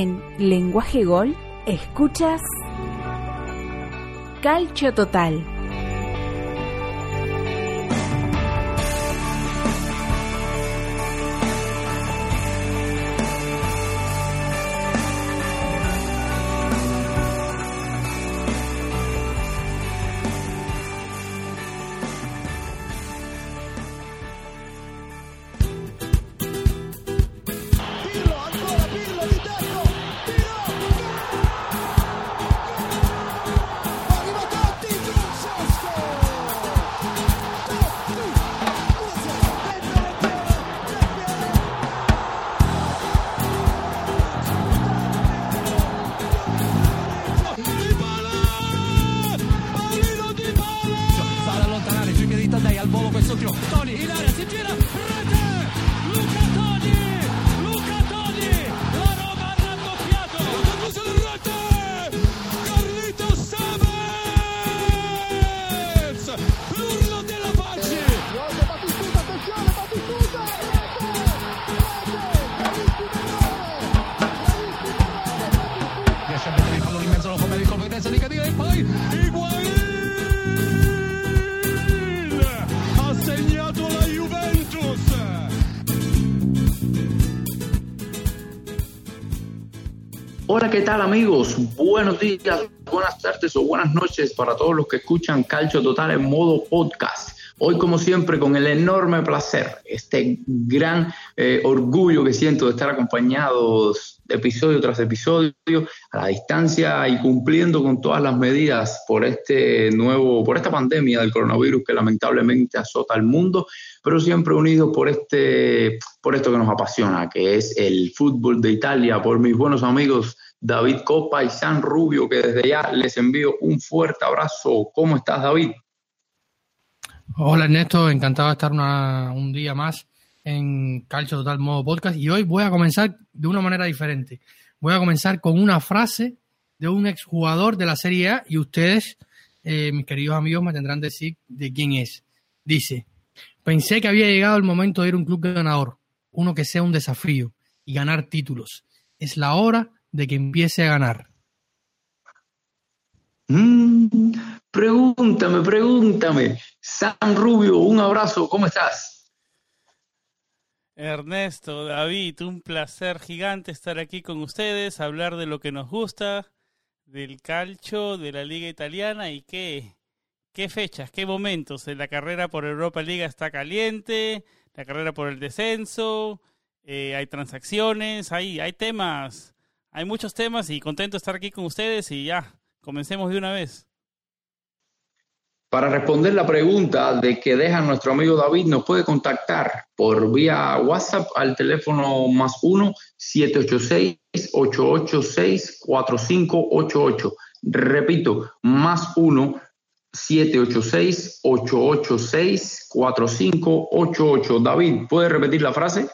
En Lenguaje Gol escuchas Calcio Total. ¿Qué tal amigos? Buenos días, buenas tardes o buenas noches para todos los que escuchan Calcio Total en modo podcast. Hoy, como siempre, con el enorme placer, este gran eh, orgullo que siento de estar acompañados episodio tras episodio a la distancia y cumpliendo con todas las medidas por este nuevo, por esta pandemia del coronavirus que lamentablemente azota al mundo, pero siempre unidos por este, por esto que nos apasiona, que es el fútbol de Italia, por mis buenos amigos David Copa y San Rubio, que desde ya les envío un fuerte abrazo. ¿Cómo estás, David? Hola Ernesto, encantado de estar una- un día más en Calcio Total Modo Podcast y hoy voy a comenzar de una manera diferente. Voy a comenzar con una frase de un exjugador de la Serie A y ustedes, eh, mis queridos amigos, me tendrán que decir de quién es. Dice, pensé que había llegado el momento de ir a un club ganador, uno que sea un desafío y ganar títulos. Es la hora de que empiece a ganar. Mm, pregúntame, pregúntame. San Rubio, un abrazo, ¿cómo estás? Ernesto, David, un placer gigante estar aquí con ustedes, hablar de lo que nos gusta, del calcio, de la liga italiana y qué, qué fechas, qué momentos. La carrera por Europa Liga está caliente, la carrera por el descenso, eh, hay transacciones, hay, hay temas, hay muchos temas y contento de estar aquí con ustedes y ya, comencemos de una vez. Para responder la pregunta de que deja nuestro amigo David, nos puede contactar por vía WhatsApp al teléfono más 1 786-886-4588. Repito, más 1 786-886-4588. David, ¿puede repetir la frase?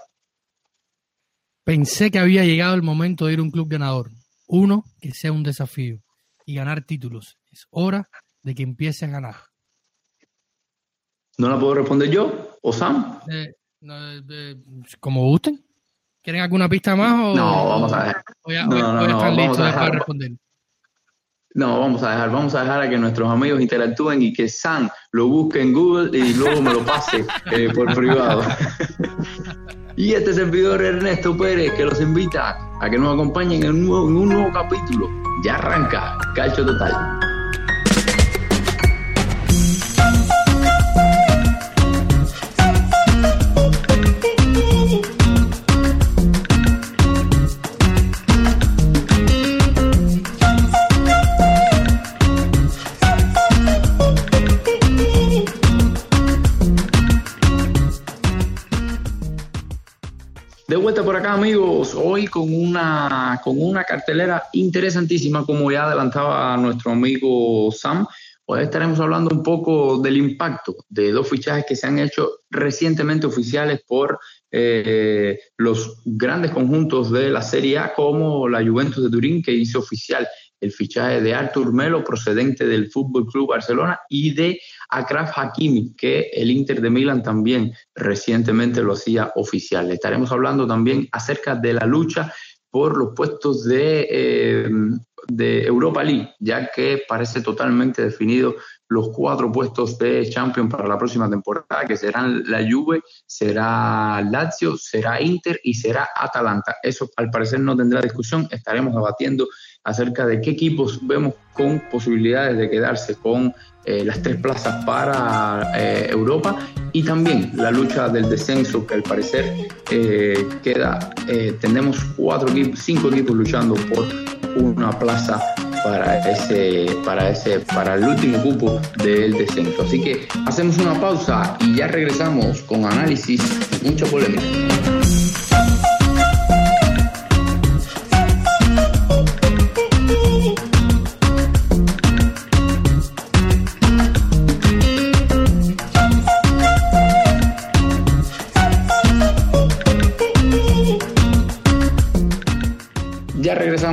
Pensé que había llegado el momento de ir a un club ganador, uno que sea un desafío y ganar títulos. Es hora de que empiece a ganar. ¿No la puedo responder yo o Sam? Eh, no, eh, como gusten. ¿Quieren alguna pista más o, No, vamos a ver. o ya, No, están listos para responder? No, vamos a dejar, vamos a dejar a que nuestros amigos interactúen y que Sam lo busque en Google y luego me lo pase eh, por privado. y este servidor Ernesto Pérez que los invita a que nos acompañen en un nuevo, en un nuevo capítulo. Ya arranca Calcio Total. Hoy con una, con una cartelera interesantísima, como ya adelantaba nuestro amigo Sam. Hoy estaremos hablando un poco del impacto de dos fichajes que se han hecho recientemente oficiales por eh, los grandes conjuntos de la Serie A, como la Juventus de Turín, que hizo oficial el fichaje de Artur Melo, procedente del Fútbol Club Barcelona, y de Akraf Hakimi, que el Inter de Milán también recientemente lo hacía oficial. Estaremos hablando también acerca de la lucha por los puestos de, eh, de Europa League, ya que parece totalmente definido los cuatro puestos de Champions para la próxima temporada, que serán la Juve, será Lazio, será Inter y será Atalanta. Eso al parecer no tendrá discusión, estaremos debatiendo acerca de qué equipos vemos con posibilidades de quedarse con eh, las tres plazas para eh, Europa y también la lucha del descenso que al parecer eh, queda, tenemos cuatro cinco equipos luchando por una plaza para ese, para ese, para el último cupo del descenso. Así que hacemos una pausa y ya regresamos con análisis, mucha polémica.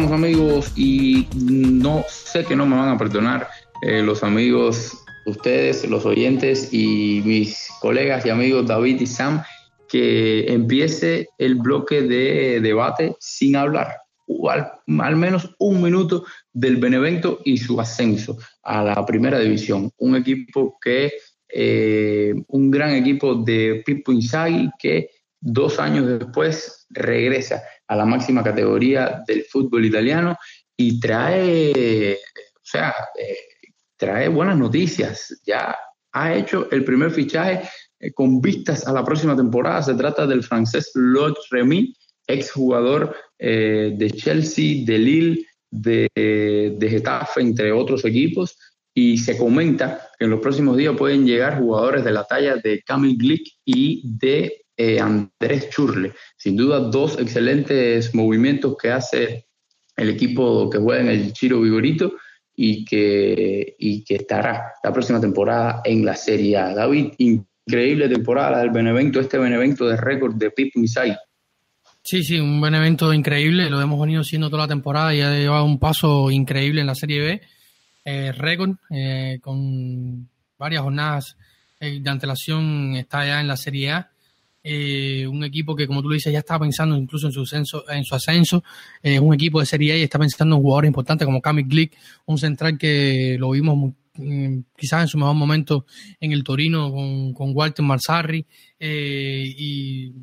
Amigos y no sé que no me van a perdonar eh, los amigos, ustedes, los oyentes y mis colegas y amigos David y Sam que empiece el bloque de debate sin hablar, al, al menos un minuto del Benevento y su ascenso a la primera división. Un equipo que, eh, un gran equipo de Pippo Inzaghi que dos años después regresa a la máxima categoría del fútbol italiano y trae, o sea, eh, trae buenas noticias. Ya ha hecho el primer fichaje eh, con vistas a la próxima temporada. Se trata del francés Lot Remy, exjugador eh, de Chelsea, de Lille, de, de Getafe, entre otros equipos. Y se comenta que en los próximos días pueden llegar jugadores de la talla de Camille Glick y de eh, Andrés Churle. Sin duda, dos excelentes movimientos que hace el equipo que juega en el Chiro Vigorito y que, y que estará la próxima temporada en la Serie A. David, increíble temporada del Benevento, este Benevento de récord de Pip Misai. Sí, sí, un Benevento increíble, lo hemos venido siendo toda la temporada y ha llevado un paso increíble en la Serie B. Eh, récord, eh, con varias jornadas de antelación, está ya en la Serie A eh, un equipo que, como tú lo dices, ya estaba pensando incluso en su ascenso, en su ascenso. Es un equipo de Serie A y está pensando en jugadores importantes como Kamil Glick, un central que lo vimos mm, quizás en su mejor momento en el Torino con, con Walter Marzarri eh, y,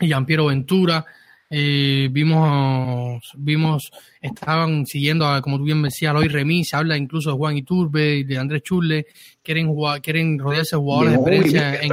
y Giampiero Ventura. Eh, vimos, vimos, estaban siguiendo, a, como tú bien decías, hoy Remy, se habla incluso de Juan Iturbe, de Andrés Churle, quieren, quieren rodearse de jugadores de experiencia en,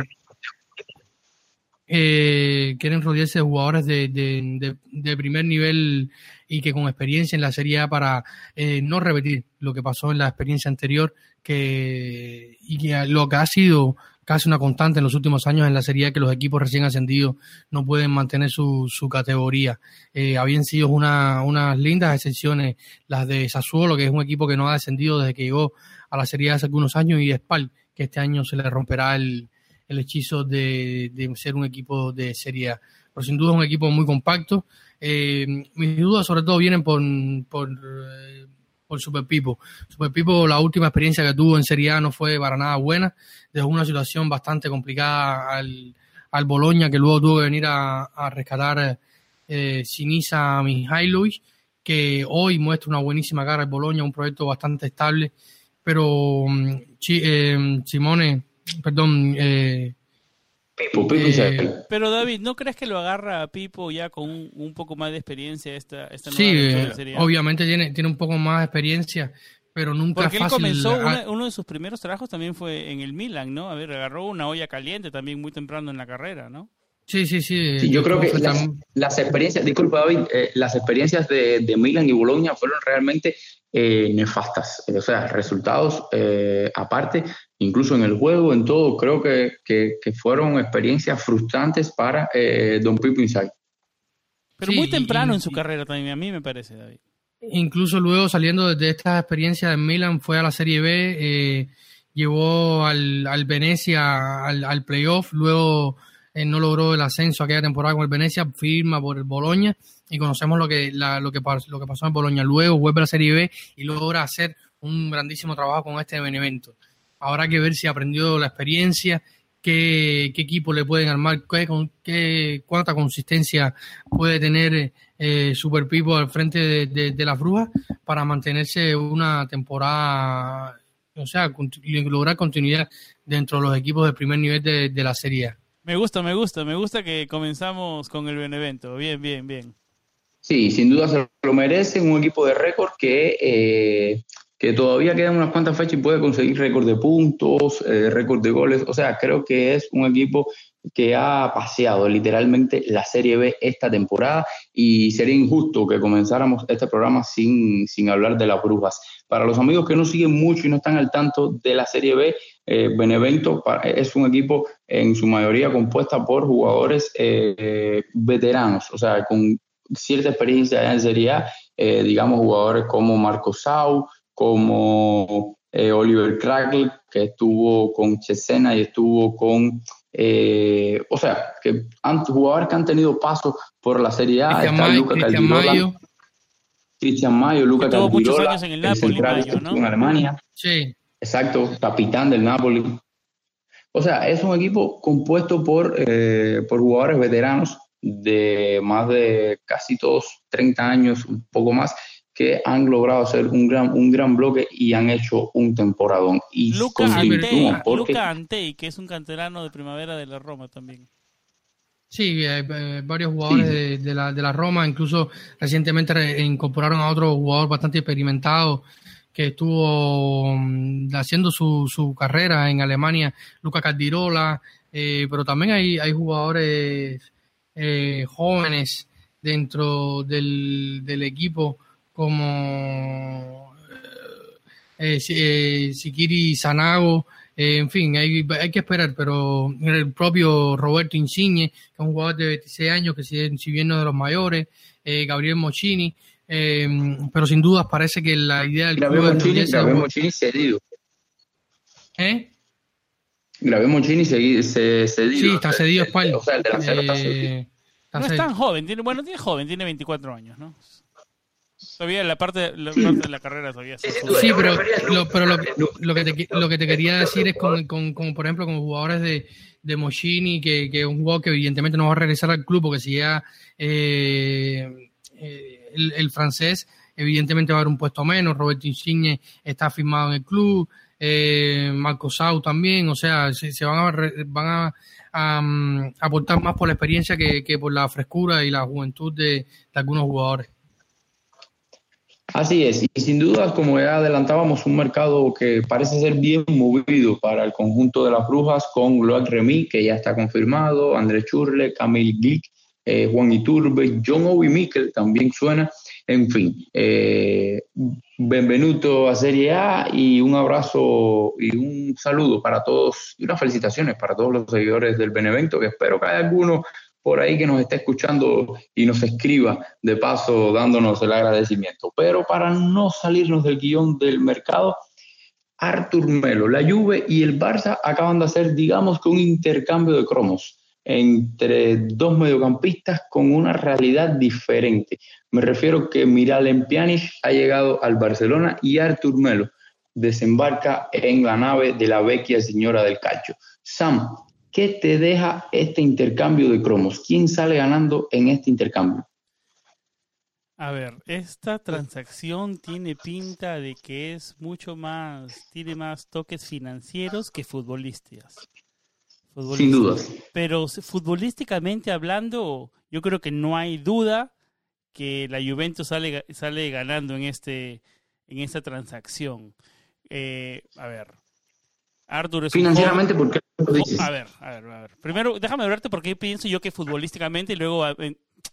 eh, quieren rodearse de jugadores de, de, primer nivel y que con experiencia en la Serie A para eh, no repetir lo que pasó en la experiencia anterior que, y que lo que ha sido casi una constante en los últimos años en la Serie A que los equipos recién ascendidos no pueden mantener su, su categoría. Eh, habían sido una, unas lindas excepciones las de Sassuolo, que es un equipo que no ha descendido desde que llegó a la Serie A hace algunos años, y Spal, que este año se le romperá el, el hechizo de, ser un equipo de Serie A. Pero sin duda es un equipo muy compacto. Eh, mis dudas sobre todo vienen por, por, eh, por Super Pipo. Super la última experiencia que tuvo en Serie A no fue para nada buena. Dejó una situación bastante complicada al, al Boloña, que luego tuvo que venir a, rescatar eh, Sinisa Mihailovic, que hoy muestra una buenísima cara al Boloña, un proyecto bastante estable. Pero mm, eh, Simone Perdón, eh, Pipo, eh, pero David, ¿no crees que lo agarra a Pipo ya con un, poco más de experiencia esta, esta Sí, eh, obviamente tiene, tiene un poco más de experiencia, pero nunca Porque fácil. él comenzó, uno de sus primeros trabajos también fue en el Milan, ¿no? A ver, agarró una olla caliente también muy temprano en la carrera, ¿no? Sí, sí, sí. sí yo creo que las, experiencias, disculpa David, las experiencias de, de Milan y Bologna fueron realmente eh, nefastas. O sea, resultados eh, aparte, incluso en el juego, en todo, creo que, que, fueron experiencias frustrantes para eh, Don Pipo Inside. Pero muy temprano en su carrera también, a mí me parece, David. Incluso luego saliendo de esta experiencia en Milan, fue a la Serie B, eh, llevó al, al Venecia al, al playoff, luego no logró el ascenso aquella temporada con el Venecia, firma por el Boloña y conocemos lo que, lo que, lo que pasó en Boloña. Luego vuelve a la Serie B y logra hacer un grandísimo trabajo con este Benevento. Habrá que ver si aprendió la experiencia, qué, qué equipo le pueden armar, qué, con- qué, cuánta consistencia puede tener eh, Super Pipo al frente de, de- de las para mantenerse una temporada, o sea, lograr continuidad dentro de los equipos de primer nivel de, de la Serie A. Me gusta, me gusta, me gusta que comenzamos con el Benevento. Bien, bien, bien. Sí, sin duda se lo merece un equipo de récord que, eh, que todavía quedan unas cuantas fechas y puede conseguir récord de puntos, eh, récord de goles. O sea, creo que es un equipo que ha paseado literalmente la Serie B esta temporada y sería injusto que comenzáramos este programa sin, sin hablar de las brujas. Para los amigos que no siguen mucho y no están al tanto de la Serie B, eh, Benevento es un equipo en su mayoría compuesta por jugadores eh, veteranos, o sea, con cierta experiencia en Serie A, eh, digamos jugadores como Marco Sau, como Oliver Crackle, que estuvo con Chesena y estuvo con, eh, o sea, que han, jugadores que han tenido paso por la Serie A, Cristian está May- Luca Cristian Caldirola, Mayo, Cristian Mayo, Luca tuvo muchos Caldirola, años en el el Napoli, central Mayo, que ¿no? estuvo en Alemania. sí, Exacto, capitán del Napoli. O sea, es un equipo compuesto por, eh, por jugadores veteranos de más de casi todos 30 años, un poco más, que han logrado hacer un gran, un gran bloque y han hecho un temporadón. Y Luca Antei, porque Luca Antei, que es un canterano de primavera de la Roma también. Sí, hay, eh, varios jugadores Sí. de, de la, de la Roma, incluso recientemente re- incorporaron a otro jugador bastante experimentado que estuvo mm, haciendo su, su carrera en Alemania, Luca Caldirola, eh, pero también hay, hay jugadores eh, jóvenes dentro del, del equipo como eh, eh, Sikiri Sanago, eh, en fin, hay, hay que esperar, pero el propio Roberto Insigne, que es un jugador de 26 años, que si, si bien no es de los mayores, eh, Gabriel Mochini, eh, pero sin dudas parece que la idea del Gabriel club Mochini, Gabriel Mochini cedido. ¿Eh? Gabriel Mochini cedido. Sí, está cedido a Spal. O sea, el delantero está cedido. Eh, está No es tan joven, tiene, bueno, tiene joven, tiene 24 años, ¿no? Todavía la parte, la parte de la carrera joven. Sí, pero, lo, pero lo, que- lo que te, lo que te quería decir es con, con, con, por ejemplo, con jugadores de, de Moschini, que, que es un jugador que evidentemente no va a regresar al club porque si ya eh, eh, el, el francés evidentemente va a haber un puesto menos, Roberto Insigne está firmado en el club, eh, Marco Sau también, o sea, se, se van a, re- van a, mm, aportar más por la experiencia que, que por la frescura y la juventud de, de algunos jugadores. Así es, y sin duda, como ya adelantábamos, un mercado que parece ser bien movido para el conjunto de las brujas con Loac Remy, que ya está confirmado, André Churle, Camille Glick, eh, Juan Iturbe, John Obi Mikel también suena, en fin, eh, a Serie A y un abrazo y un saludo para todos y unas felicitaciones para todos los seguidores del Benevento, que espero que haya alguno por ahí que nos esté escuchando y nos escriba de paso dándonos el agradecimiento. Pero para no salirnos del guion del mercado, Artur Melo, la Juve y el Barça acaban de hacer, digamos que un intercambio de cromos entre dos mediocampistas con una realidad diferente. Me refiero que Miralem Pjanic ha llegado al Barcelona y Artur Melo desembarca en la nave de la vecchia señora del calcio. Sam, ¿qué te deja este intercambio de cromos? ¿Quién sale ganando en este intercambio? A ver, esta transacción tiene pinta de que es mucho más, tiene más toques financieros que futbolísticos. Sin dudas. Pero futbolísticamente hablando, yo creo que no hay duda que la Juventus sale, sale ganando en este en esta transacción. Eh, a ver, Arthur es Financieramente, joven- ¿por qué lo dices? a ver, a ver, a ver. Primero, déjame hablarte por qué pienso yo que futbolísticamente y luego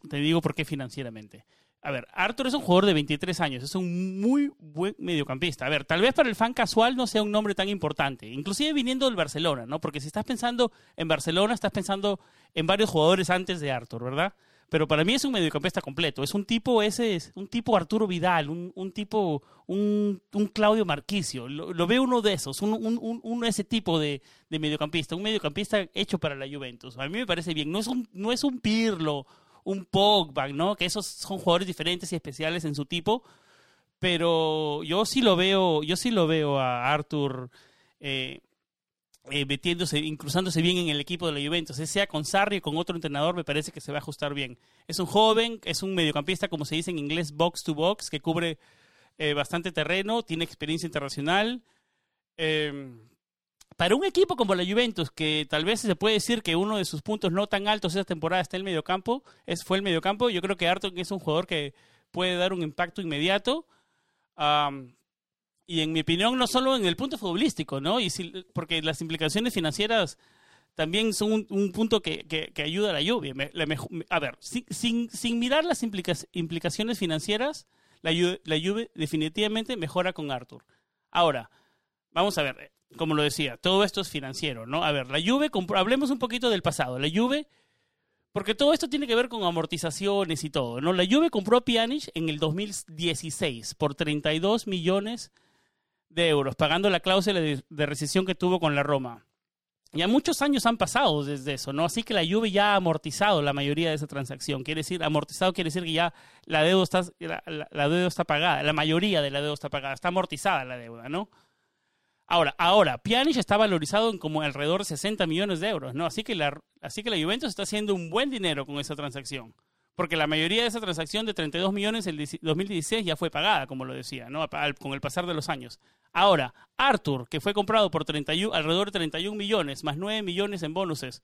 te digo por qué financieramente. A ver, Arthur es un jugador de 23 años, es un muy buen mediocampista. A ver, tal vez para el fan casual no sea un nombre tan importante, inclusive viniendo del Barcelona, ¿no? Porque si estás pensando en Barcelona, estás pensando en varios jugadores antes de Arthur, ¿verdad? Pero para mí es un mediocampista completo. Es un tipo ese, es un tipo Arturo Vidal, un, un tipo, un, un Claudio Marquicio. Lo, lo veo uno de esos, un, un, un ese tipo de, de mediocampista, un mediocampista hecho para la Juventus. A mí me parece bien. No es un, no es un Pirlo, un Pogba, ¿no? Que esos son jugadores diferentes y especiales en su tipo. Pero yo sí lo veo, yo sí lo veo a Arthur eh, eh, metiéndose, incruzándose bien en el equipo de la Juventus. Sea con Sarri o con otro entrenador, me parece que se va a ajustar bien. Es un joven, es un mediocampista, como se dice en inglés, box to box, que cubre eh, bastante terreno, tiene experiencia internacional. Eh, para un equipo como la Juventus, que tal vez se puede decir que uno de sus puntos no tan altos esta temporada está en el mediocampo, es, fue el mediocampo, yo creo que Arton es un jugador que puede dar un impacto inmediato. Y en mi opinión, no solo en el punto futbolístico, ¿no? Y porque las implicaciones financieras también son un, punto que, que, ayuda a la lluvia. a ver, sin, sin, mirar las implicaciones financieras, la, la lluvia definitivamente mejora con Arthur. Ahora, vamos a ver, como lo decía, todo esto es financiero, ¿no? A ver, la Juve, hablemos un poquito del pasado. La Juve, porque todo esto tiene que ver con amortizaciones y todo, ¿no? La Juve compró a Pjanic en el 2016 por 32 millones de euros, pagando la cláusula de, recesión que tuvo con la Roma. Ya muchos años han pasado desde eso, ¿no? Así que la Juve ya ha amortizado la mayoría de esa transacción. Quiere decir, amortizado quiere decir que ya la deuda está, la deuda está pagada, la mayoría de la deuda está pagada, está amortizada la deuda, ¿no? Ahora, ahora, Pjanic está valorizado en como alrededor de 60 millones de euros, ¿no? Así que la, así que la Juventus está haciendo un buen dinero con esa transacción. Porque la mayoría de esa transacción de 32 millones en 2016 ya fue pagada, como lo decía, ¿no? Con el pasar de los años. Ahora, Arthur, que fue comprado por 31, alrededor de 31 millones, más 9 millones en bonuses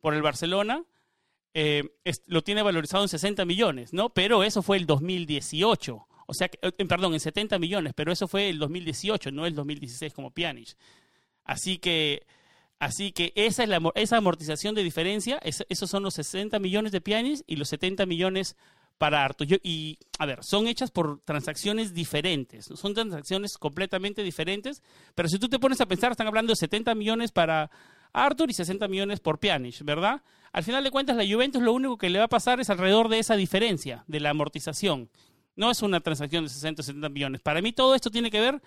por el Barcelona, eh, lo tiene valorizado en 60 millones, ¿no? Pero eso fue el 2018. O sea, eh, perdón, en 70 millones, pero eso fue el 2018, no el 2016 como Pjanic. Así que, así que esa, es la, esa amortización de diferencia, esos son los 60 millones de Pjanic y los 70 millones para Arthur. y, a ver, son hechas por transacciones diferentes, son transacciones completamente diferentes, pero si tú te pones a pensar, están hablando de 70 millones para Arthur y 60 millones por Pjanic, ¿verdad? Al final de cuentas, la Juventus lo único que le va a pasar es alrededor de esa diferencia, de la amortización. No es una transacción de 60 o 70 millones. Para mí todo esto tiene que ver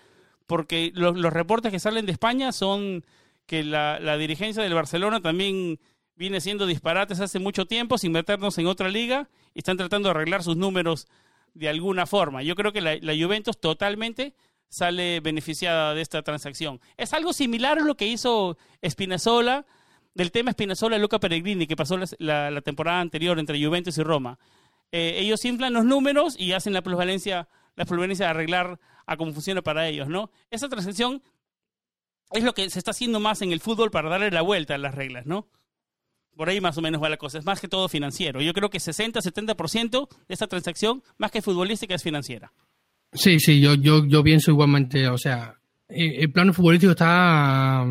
porque los, reportes que salen de España son que la, dirigencia del Barcelona también viene siendo disparates hace mucho tiempo sin meternos en otra liga y están tratando de arreglar sus números de alguna forma. Yo creo que la, Juventus totalmente sale beneficiada de esta transacción. Es algo similar a lo que hizo Spinazzola, del tema Spinazzola-Luca Peregrini, que pasó la, la, temporada anterior entre Juventus y Roma. Eh, ellos inflan los números y hacen la plusvalencia, la de arreglar a cómo funciona para ellos, ¿no? Esa transacción es lo que se está haciendo más en el fútbol para darle la vuelta a las reglas, ¿no? Por ahí más o menos va la cosa. Es más que todo financiero. Yo creo que 60-70% de esta transacción, más que futbolística, es financiera. Sí, sí, yo, yo, yo pienso igualmente. O sea, eh, el plano futbolístico está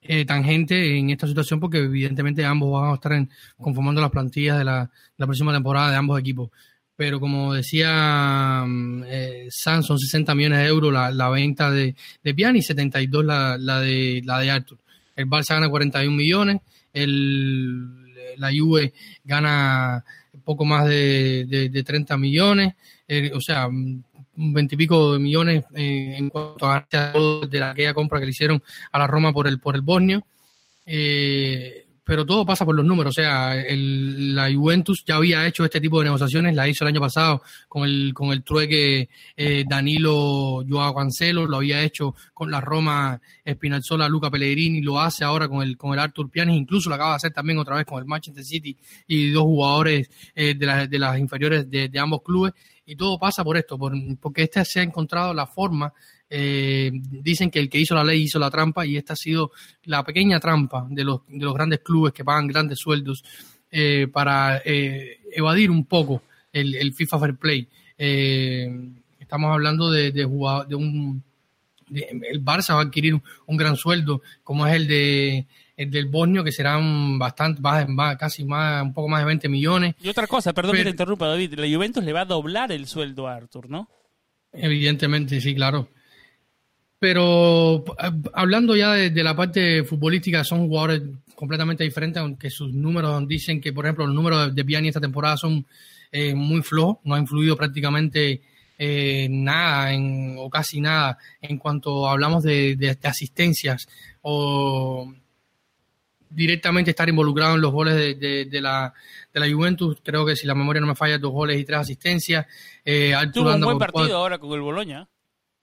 eh, tangente en esta situación porque evidentemente ambos van a estar conformando las plantillas de la, próxima temporada de ambos equipos. Pero como decía mm, eh, son 60 millones de euros la, venta de, de Piani y 72 la, la, de, la de Arthur. El Barça gana 41 millones, el, la Juve gana poco más de, de, 30 millones, o sea, veintipico de millones eh, en cuanto a de la, aquella compra que le hicieron a la Roma por el por el Bosnio. Eh, pero todo pasa por los números. O sea, el, la Juventus ya había hecho este tipo de negociaciones, la hizo el año pasado con el, con el trueque eh, Danilo Joao Cancelo, lo había hecho con la Roma Spinazzola Luca Pellegrini, lo hace ahora con el, con el Artur Pianis, incluso lo acaba de hacer también otra vez con el Manchester City y dos jugadores de, de las inferiores de, de ambos clubes y todo pasa por esto, por, porque este se ha encontrado la forma, eh, dicen que el que hizo la ley hizo la trampa y esta ha sido la pequeña trampa de los, de los grandes clubes que pagan grandes sueldos eh, para eh, evadir un poco el, el FIFA Fair Play. estamos hablando de, de, de un... el Barça va a adquirir un gran sueldo como es el de el del Bosnio, que serán bastante, va, casi más, un poco más de 20 millones. Y otra cosa, perdón que te interrumpa, David, la Juventus le va a doblar el sueldo a Arthur, ¿no? Evidentemente, sí, claro. Pero eh, hablando ya de, la parte futbolística, son jugadores completamente diferentes, aunque sus números dicen que, por ejemplo, los números de Piani esta temporada son eh, muy flojos, no ha influido prácticamente eh, nada en, o casi nada en cuanto hablamos de, de asistencias o directamente estar involucrado en los goles de, la, de la Juventus. Creo que si la memoria no me falla, dos goles y tres asistencias. Eh, Tuvo un buen partido ahora con el Boloña.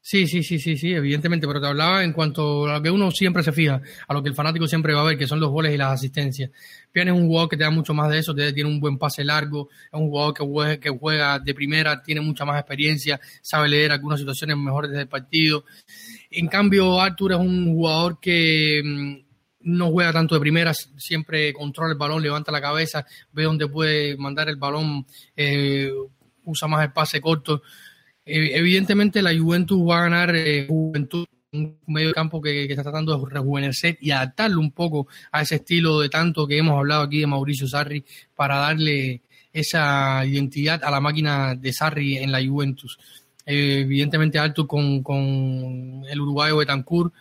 Sí, sí, sí, sí, sí, evidentemente, pero te hablaba en cuanto a lo que uno siempre se fija, a lo que el fanático siempre va a ver, que son los goles y las asistencias. Pian es un jugador que te da mucho más de eso, tiene un buen pase largo, es un jugador que juega, que juega de primera, tiene mucha más experiencia, sabe leer algunas situaciones mejores desde el partido. En cambio, Arthur es un jugador que mm, no juega tanto de primera, siempre controla el balón, levanta la cabeza, ve dónde puede mandar el balón, eh, usa más el pase corto evidentemente la Juventus va a ganar eh, Juventud, un medio campo que, está tratando de rejuvenecer y adaptarlo un poco a ese estilo de tanto que hemos hablado aquí de Mauricio Sarri para darle esa identidad a la máquina de Sarri en la Juventus. Eh, evidentemente Alto con, con el uruguayo Betancourt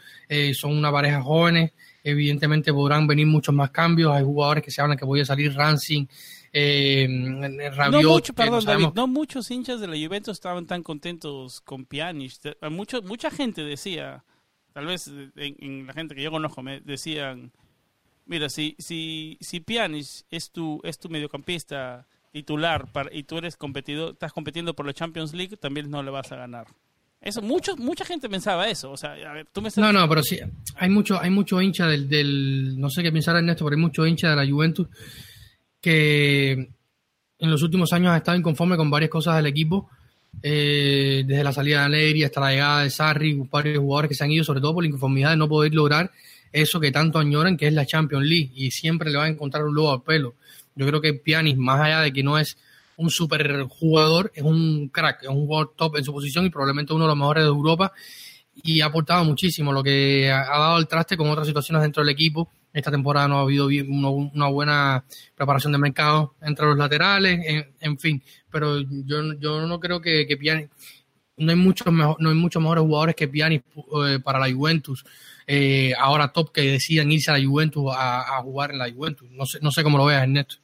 son una pareja jóvenes, evidentemente podrán venir muchos más cambios, hay jugadores que se hablan que podría salir Racing, eh, no, mucho, perdón, David, no muchos hinchas de la Juventus estaban tan contentos con Pjanic. Mucho, mucha gente decía, tal vez en, la gente que yo conozco, me decían, mira, si, si, si Pjanic es tu, es tu mediocampista titular para, y tú eres competidor, estás compitiendo por la Champions League, también no le vas a ganar. Eso, mucho, mucha gente pensaba eso. O sea, a ver, tú me No, no, pero sí, hay mucho, hay mucho hincha del, del, no sé qué pensar Ernesto, pero hay mucho hincha de la Juventus que en los últimos años ha estado inconforme con varias cosas del equipo, eh, desde la salida de Alegría hasta la llegada de Sarri, varios jugadores que se han ido, sobre todo por la inconformidad de no poder lograr eso que tanto añoran, que es la Champions League, y siempre le va a encontrar un logo al pelo. Yo creo que Pianis, más allá de que no es un super jugador, es un crack, es un jugador top en su posición y probablemente uno de los mejores de Europa, y ha aportado muchísimo, lo que ha dado el traste con otras situaciones dentro del equipo esta temporada no ha habido una buena preparación de mercado entre los laterales, en, fin. Pero yo, yo no creo que, que Piani, no hay muchos no hay muchos mejores jugadores que Piani eh, para la Juventus. Eh, ahora top que decidan irse a la Juventus a, jugar en la Juventus. No sé, no sé cómo lo veas, Ernesto.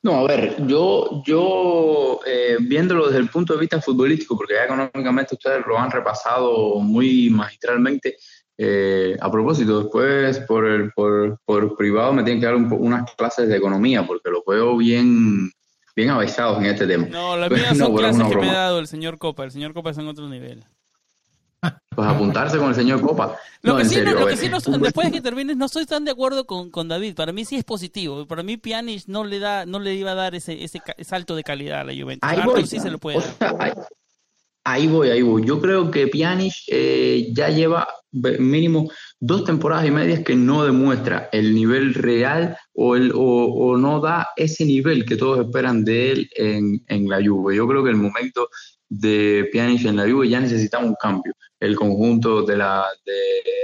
No, a ver, yo, yo eh, viéndolo desde el punto de vista futbolístico, porque ya económicamente ustedes lo han repasado muy magistralmente, eh, a propósito, después por, el, por, por, privado me tienen que dar unas clases de economía porque lo veo bien, bien avesados en este tema. No, las mías son clases que me ha dado el señor Copa. El señor Copa es en otro nivel. Pues apuntarse con el señor Copa. Lo que sí, lo que sí después de que termines, no estoy tan de acuerdo con, con, David. Para mí sí es positivo. Para mí Pjanic no le da, no le iba a dar ese, ese salto de calidad a la Juventus. Ahí sí se lo puede dar. Ahí voy, ahí voy. Yo creo que Pjanic eh, ya lleva mínimo dos temporadas y medias que no demuestra el nivel real o, no da ese nivel que todos esperan de él en, en, la Juve. Yo creo que el momento de Pjanic en la Juve ya necesitamos un cambio. El conjunto de la de,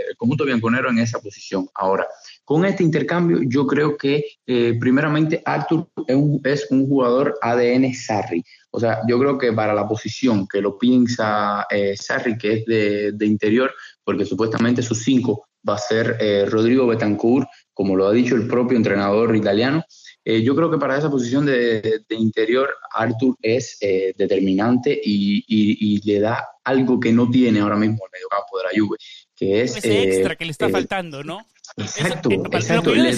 el conjunto bianconero en esa posición. Ahora, con este intercambio, yo creo que eh, primeramente Arthur es un, es un, jugador ADN Sarri. O sea, yo creo que para la posición que lo piensa eh, Sarri, que es de, de, interior, porque supuestamente sus cinco va a ser eh, Rodrigo Betancourt, como lo ha dicho el propio entrenador italiano. Eh, yo creo que para esa posición de, interior, Arthur es eh, determinante y, le da algo que no tiene ahora mismo el mediocampo de la Juve, que es... Ese extra que le está faltando, ¿no? Exacto, eso, exacto. le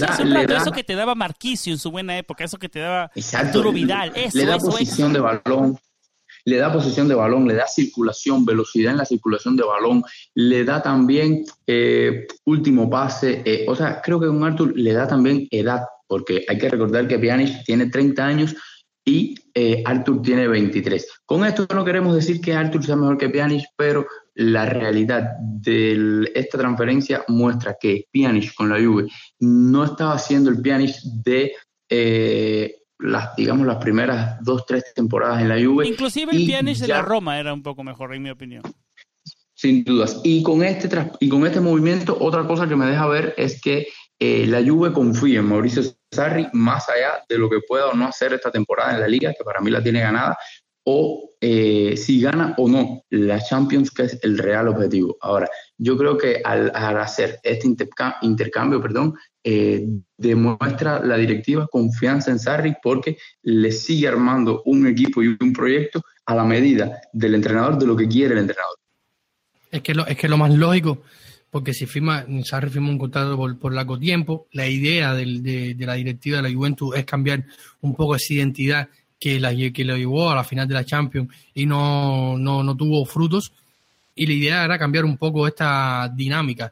da, eso que te daba Marquisio en su buena época, eso que te daba Arturo Vidal, eso, le da posición de balón, le da posición de balón, le da circulación, velocidad en la circulación de balón, le da también eh, último pase, eh, o sea, creo que con Arthur le da también edad, porque hay que recordar que Pjanic tiene 30 años y eh, Arthur tiene 23. Con esto no queremos decir que Arthur sea mejor que Pjanic, pero la realidad de esta transferencia muestra que Pjanic con la Juve no estaba haciendo el Pjanic de las, digamos, las primeras dos, tres temporadas en la Juve. Inclusive el Pjanic de la Roma era un poco mejor, en mi opinión. Sin dudas. Y con este, y con este movimiento, otra cosa que me deja ver es que eh, la Juve confía en Mauricio Sarri más allá de lo que pueda o no hacer esta temporada en la liga, que para mí la tiene ganada, o eh, si gana o no la Champions, que es el real objetivo. Ahora, yo creo que al, hacer este intercambio, perdón, eh, demuestra la directiva confianza en Sarri porque le sigue armando un equipo y un proyecto a la medida del entrenador de lo que quiere el entrenador. Es que lo, es que lo más lógico, porque si firma, Sarri firma un contrato por, largo tiempo, la idea de, la directiva de la Juventus es cambiar un poco esa identidad que, la, que lo llevó a la final de la Champions y no, no, no tuvo frutos. Y la idea era cambiar un poco esta dinámica.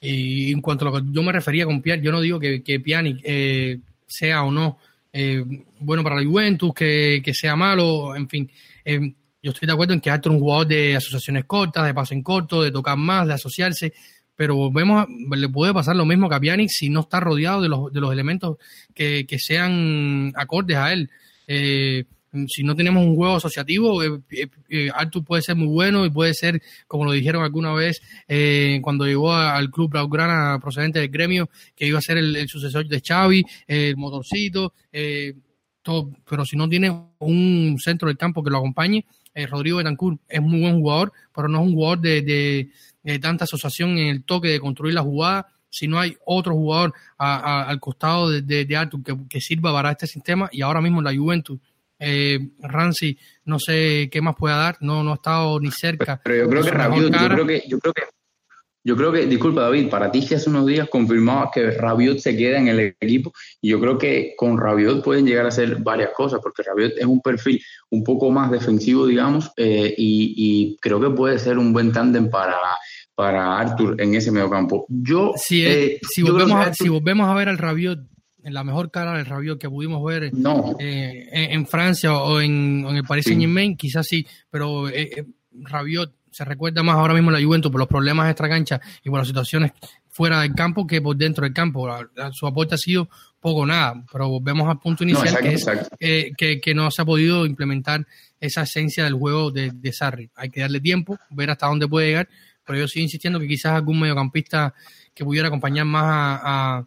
Y en cuanto a lo que yo me refería con Pjanic, yo no digo que, que Pjanic eh, sea o no eh, bueno para la Juventus, que, que, sea malo, en fin. Eh, yo estoy de acuerdo en que Arthur es un jugador de asociaciones cortas, de paso en corto, de tocar más, de asociarse, pero vemos, le puede pasar lo mismo a Pjanic si no está rodeado de los, de los elementos que, que sean acordes a él. Eh, si no tenemos un juego asociativo, eh, eh, eh, Artur puede ser muy bueno y puede ser, como lo dijeron alguna vez eh, cuando llegó a, al club Blaugrana procedente del gremio, que iba a ser el, sucesor de Xavi, el motorcito, todo, pero si no tiene un centro del campo que lo acompañe, Rodrigo Betancourt es muy buen jugador, pero no es un jugador de, de tanta asociación en el toque de construir la jugada si no hay otro jugador a, a, al costado de, de, que, que, sirva para este sistema y ahora mismo la Juventus eh, Ramsey no sé qué más pueda dar, no, no ha estado ni cerca. Pero yo creo que Rabiot, yo creo que, yo creo que, yo creo que, disculpa David, para ti que hace unos días confirmabas que Rabiot se queda en el equipo y yo creo que con Rabiot pueden llegar a hacer varias cosas, porque Rabiot es un perfil un poco más defensivo, digamos, eh, y, y, creo que puede ser un buen tándem para para Arthur en ese mediocampo. Yo, si, eh, si, volvemos a, Arthur, si volvemos a ver al Rabiot en la mejor cara del Rabiot que pudimos ver no. eh, en, en, Francia o en, en el Paris Saint Germain, quizás sí, pero eh, Rabiot se recuerda más ahora mismo la Juventus por los problemas extra cancha y por las situaciones fuera del campo que por dentro del campo. Su aporte ha sido poco nada, pero volvemos al punto inicial no, que, exacto, es, eh, que, que, no se ha podido implementar esa esencia del juego de, de Sarri. Hay que darle tiempo, ver hasta dónde puede llegar, pero yo sigo insistiendo que quizás algún mediocampista que pudiera acompañar más a, a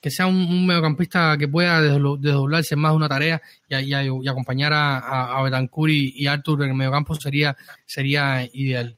que sea un, mediocampista que pueda desdoblarse más de una tarea y, y, y acompañar a, a, a Betancourt y, y, Arthur en el mediocampo sería, sería ideal.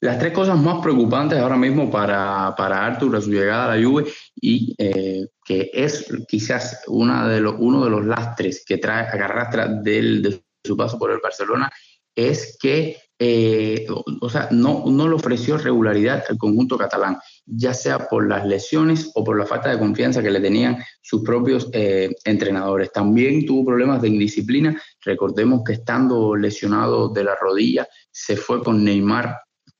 Las tres cosas más preocupantes ahora mismo para, para Arthur a su llegada a la Juve y eh, que es quizás una de los, uno de los lastres que trae que arrastra del, de su paso por el Barcelona es que eh, o sea, no, no le ofreció regularidad al conjunto catalán, ya sea por las lesiones o por la falta de confianza que le tenían sus propios eh, entrenadores. También tuvo problemas de indisciplina. Recordemos que estando lesionado de la rodilla, se fue con Neymar,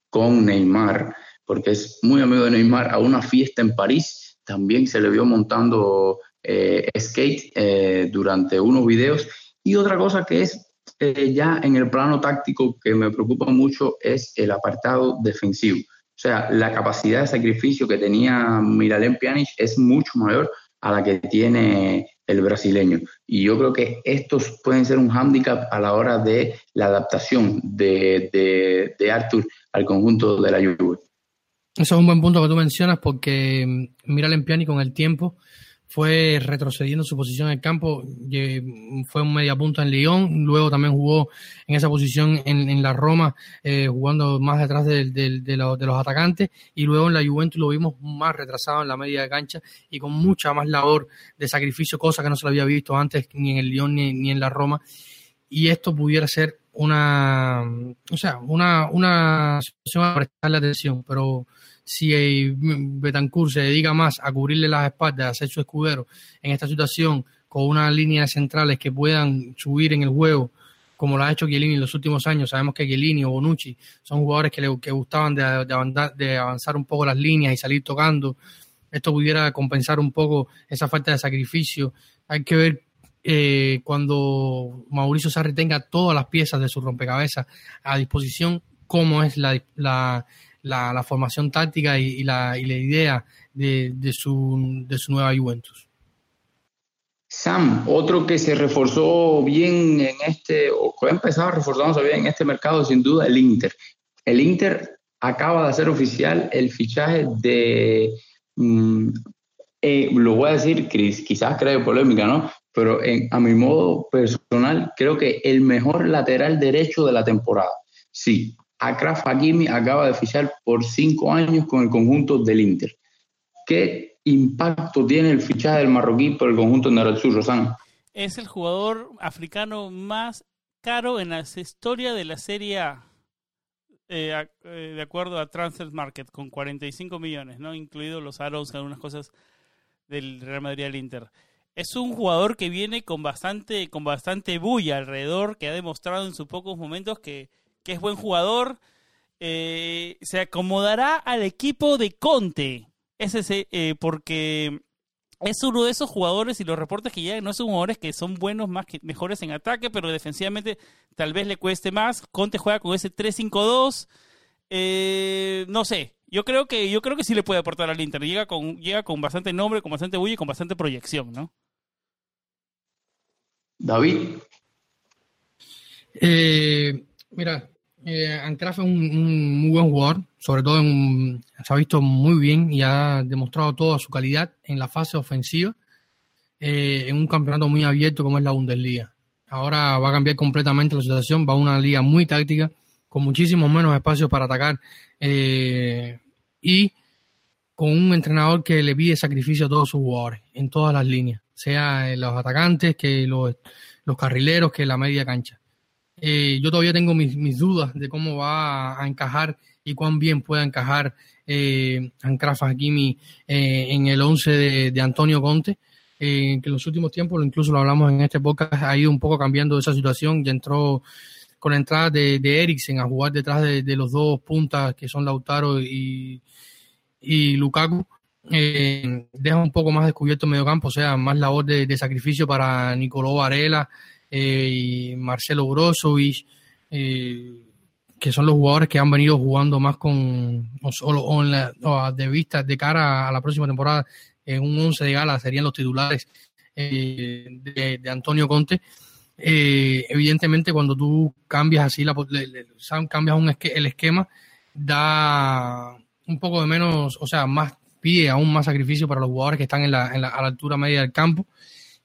con Neymar, porque es muy amigo de Neymar, a una fiesta en París. También se le vio montando eh, skate durante unos videos. Y otra cosa que es eh, ya en el plano táctico que me preocupa mucho es el apartado defensivo. O sea, la capacidad de sacrificio que tenía Miralem Pjanic es mucho mayor a la que tiene el brasileño. Y yo creo que estos pueden ser un hándicap a la hora de la adaptación de, de, de Arthur al conjunto de la Juve. Eso es un buen punto que tú mencionas porque mm, Miralem Pjanic con el tiempo fue retrocediendo su posición en el campo, fue un mediapunta en Lyon, luego también jugó en esa posición en, en la Roma, eh, jugando más detrás de, de, de, lo, de, los atacantes, y luego en la Juventus lo vimos más retrasado en la media de cancha y con mucha más labor de sacrificio, cosa que no se lo había visto antes ni en el Lyon ni, ni en la Roma, y esto pudiera ser una, o sea, una, una situación a prestarle atención, pero si Betancourt se dedica más a cubrirle las espaldas, a hacer su escudero en esta situación con unas líneas centrales que puedan subir en el juego, como lo ha hecho Chiellini en los últimos años. Sabemos que Chiellini o Bonucci son jugadores que, le, que gustaban de, avanzar un poco las líneas y salir tocando. Esto pudiera compensar un poco esa falta de sacrificio. Hay que ver eh, cuando Mauricio Sarri tenga todas las piezas de su rompecabezas a disposición, cómo es la, la, la, la formación táctica y, la, y la idea de, de, su, de su nueva Juventus. Sam, otro que se reforzó bien en este, o que ha empezado reforzándose bien en este mercado, sin duda, el Inter. El Inter acaba de hacer oficial el fichaje de, mm, eh, lo voy a decir, quizás cree polémica, ¿no? Pero en, a mi modo personal, creo que el mejor lateral derecho de la temporada. Sí, Akraf Hakimi acaba de fichar por cinco años con el conjunto del Inter. ¿Qué impacto tiene el fichaje del marroquí por el conjunto Narazzurro, San? Es el jugador africano más caro en la historia de la Serie A, eh, eh, de acuerdo a Transfer Market, con 45 millones, no incluidos los aros, algunas cosas del Real Madrid al Inter. es un jugador que viene con bastante, con bastante bulla alrededor, que ha demostrado en sus pocos momentos que, que es buen jugador. Eh, se acomodará al equipo de Conte. Ese, eh, porque es uno de esos jugadores y los reportes que llegan no son jugadores que son buenos, más que mejores en ataque, pero defensivamente tal vez le cueste más. Conte juega con ese 3-5-2. Eh, no sé, yo creo que yo creo que sí le puede aportar al Inter. Llega con llega con bastante nombre, con bastante bulla y con bastante proyección, ¿no? David. Eh, mira, eh, es un, muy buen jugador, sobre todo en, se ha visto muy bien y ha demostrado toda su calidad en la fase ofensiva eh, en un campeonato muy abierto como es la Bundesliga. Ahora va a cambiar completamente la situación, va a una liga muy táctica, con muchísimos menos espacios para atacar eh, y con un entrenador que le pide sacrificio a todos sus jugadores en todas las líneas, sea los atacantes, que los carrileros, que la media cancha. Eh, yo todavía tengo mis, mis, dudas de cómo va a encajar y cuán bien pueda encajar eh, Ancraf Hakimi eh, en el 11 de, Antonio Conte, eh, que en los últimos tiempos, incluso lo hablamos en este podcast, ha ido un poco cambiando esa situación, ya entró con la entrada de, de Eriksen a jugar detrás de, los dos puntas que son Lautaro y, y Lukaku. Eh, deja un poco más descubierto el medio campo, o sea, más labor de, sacrificio para Nicolò Varela, eh, y Marcelo Brozovic, eh, que son los jugadores que han venido jugando más con, o, o, en la, o de vista de cara a la próxima temporada, en un 11 de gala serían los titulares eh, de, Antonio Conte. Evidentemente, cuando tú cambias así, la, cambias un esque, el esquema, da un poco de menos, o sea, más pide aún más sacrificio para los jugadores que están en la, en la, a la altura media del campo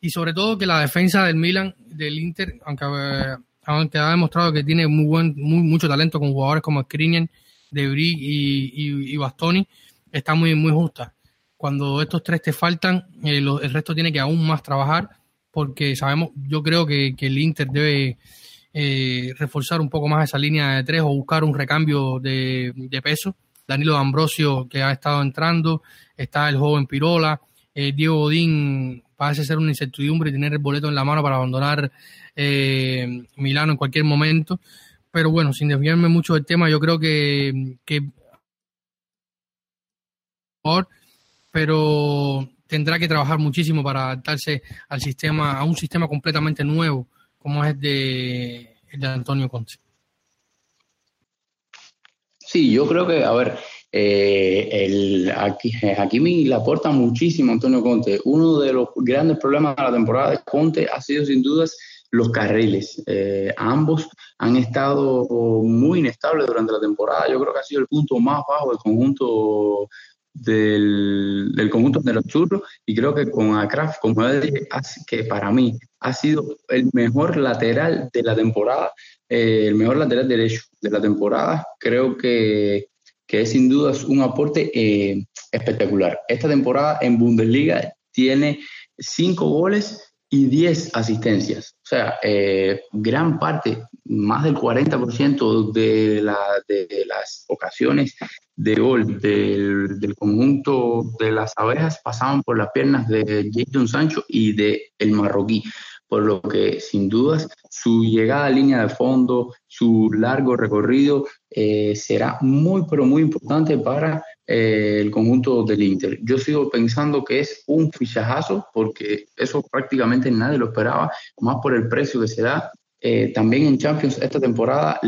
y sobre todo que la defensa del Milan, del Inter, aunque, aunque ha demostrado que tiene muy buen, muy, mucho talento con jugadores como Skriniar, Debris y, Bastoni, está muy, muy justa. Cuando estos tres te faltan, eh, el resto tiene que aún más trabajar, porque sabemos, yo creo que, que el Inter debe eh, reforzar un poco más esa línea de tres o buscar un recambio de, de peso. Danilo Ambrosio, que ha estado entrando, está el joven Pirola, eh, Diego Odín parece ser una incertidumbre tener el boleto en la mano para abandonar eh, Milano en cualquier momento. Pero bueno, sin desviarme mucho del tema, yo creo que, que pero tendrá que trabajar muchísimo para adaptarse al sistema, a un sistema completamente nuevo, como es de, el de Antonio Conte. Sí, yo creo que, a ver, eh, aquí, Hakimi le aporta muchísimo Antonio Conte. Uno de los grandes problemas de la temporada de Conte ha sido sin dudas los carriles. Eh, ambos han estado muy inestables durante la temporada. Yo creo que ha sido el punto más bajo del conjunto del, conjunto de los churros y creo que con Akraf, como dije, que para mí ha sido el mejor lateral de la temporada, eh, el mejor lateral derecho de la temporada. Creo que que es sin duda un aporte eh, espectacular. Esta temporada en Bundesliga tiene cinco goles y 10 asistencias. O sea, eh, gran parte, más del 40% de, de, las ocasiones de gol del, del, conjunto de las abejas pasaban por las piernas de Jadon Sancho y de el marroquí por lo que sin dudas su llegada a línea de fondo, su largo recorrido eh, será muy, pero muy importante para eh, el conjunto del Inter. Yo sigo pensando que es un fichajazo porque eso prácticamente nadie lo esperaba, más por el precio que se da. Eh, también en Champions esta temporada,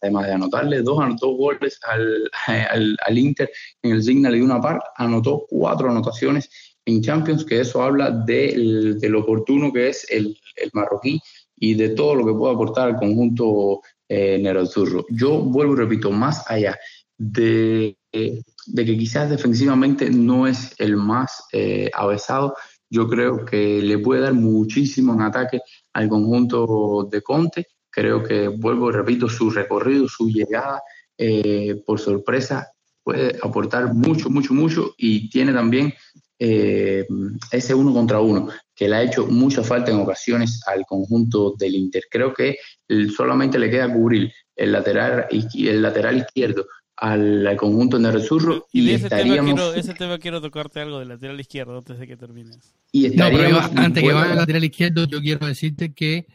además de anotarle dos, anotó goles al, al, al Inter en el Signal de una par, anotó cuatro anotaciones en Champions, que eso habla de, lo oportuno que es el, marroquí y de todo lo que puede aportar al conjunto eh. Yo vuelvo y repito, más allá de, eh, de, que quizás defensivamente no es el más eh, avesado, yo creo que le puede dar muchísimo en ataque al conjunto de Conte. Creo que, vuelvo y repito, su recorrido, su llegada, eh, por sorpresa, puede aportar mucho, mucho, mucho y tiene también eh, ese uno contra uno, que le ha hecho mucha falta en ocasiones al conjunto del Inter. Creo que solamente le queda cubrir el lateral, el lateral izquierdo al, al conjunto Nerazzurro Y y, de ese tema, estaríamos quiero, ese tema quiero tocarte algo del lateral izquierdo antes de que termines. y No, pero estaríamos yo, antes que vaya al lateral izquierdo, yo quiero decirte que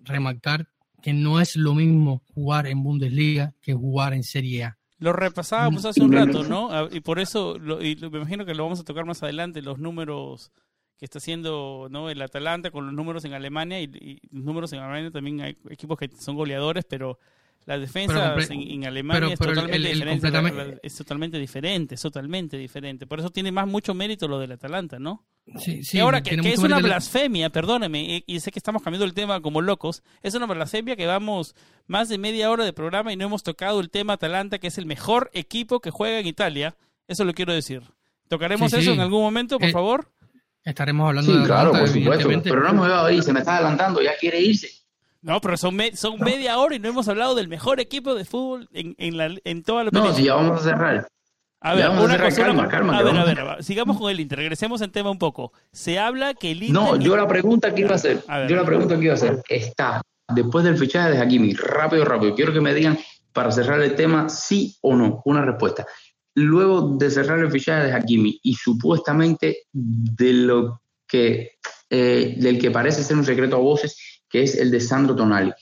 remarcar que no es lo mismo jugar en Bundesliga que jugar en Serie A. Lo repasábamos hace un rato, ¿no? Ah, Y por eso, lo- y me imagino que lo vamos a tocar más adelante, los números que está haciendo ¿no? el Atalanta con los números en Alemania y, y los números en Alemania también hay equipos que son goleadores, pero la defensa en, en Alemania pero- es, pero totalmente el- el diferente, la- completamente- la- es totalmente diferente, es totalmente diferente. Por eso tiene más mucho mérito lo del Atalanta, ¿no? Sí, sí, y ahora que, es una blasfemia, perdóneme, y, y sé que estamos cambiando el tema como locos, es una blasfemia que vamos más de media hora de programa y no hemos tocado el tema Atalanta, que es el mejor equipo que juega en Italia. Eso lo quiero decir. ¿Tocaremos Sí, eso sí. en algún momento, por Eh, favor? Estaremos hablando Sí, de claro, por supuesto. Pero no hemos llegado ahí, se me está adelantando, ya quiere irse. No, pero son, me- son media hora y no hemos hablado del mejor equipo de fútbol en, en, la, en toda la No, si ya vamos a cerrar. A ver, Ya vamos a una cerrar, cosa, calma, calma, a ver, a vamos a- ver, sigamos con el Inter, regresemos en tema un poco. Se habla que el Inter... No, yo la pregunta que iba a hacer, A ver. yo la pregunta que iba a hacer está después del fichaje de Hakimi, rápido, rápido. Quiero que me digan para cerrar el tema sí o no, una respuesta. Luego de cerrar el fichaje de Hakimi y supuestamente de lo que eh, del que parece ser un secreto a voces, que es el de Sandro Tonali,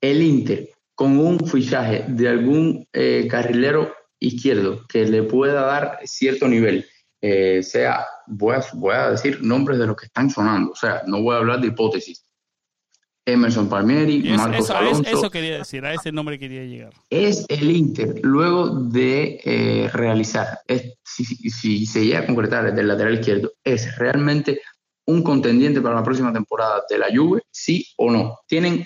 el Inter con un fichaje de algún eh, carrilero izquierdo que le pueda dar cierto nivel, eh, sea, voy a, voy a decir nombres de los que están sonando, o sea, no voy a hablar de hipótesis. Emerson Palmieri, Es- Marcos eso, es- eso quería decir, a ese nombre quería llegar. es el Inter luego de eh, realizar, es- si, si- si se llega a concretar el lateral izquierdo, es realmente un contendiente para la próxima temporada de la Juve, sí o no. Tienen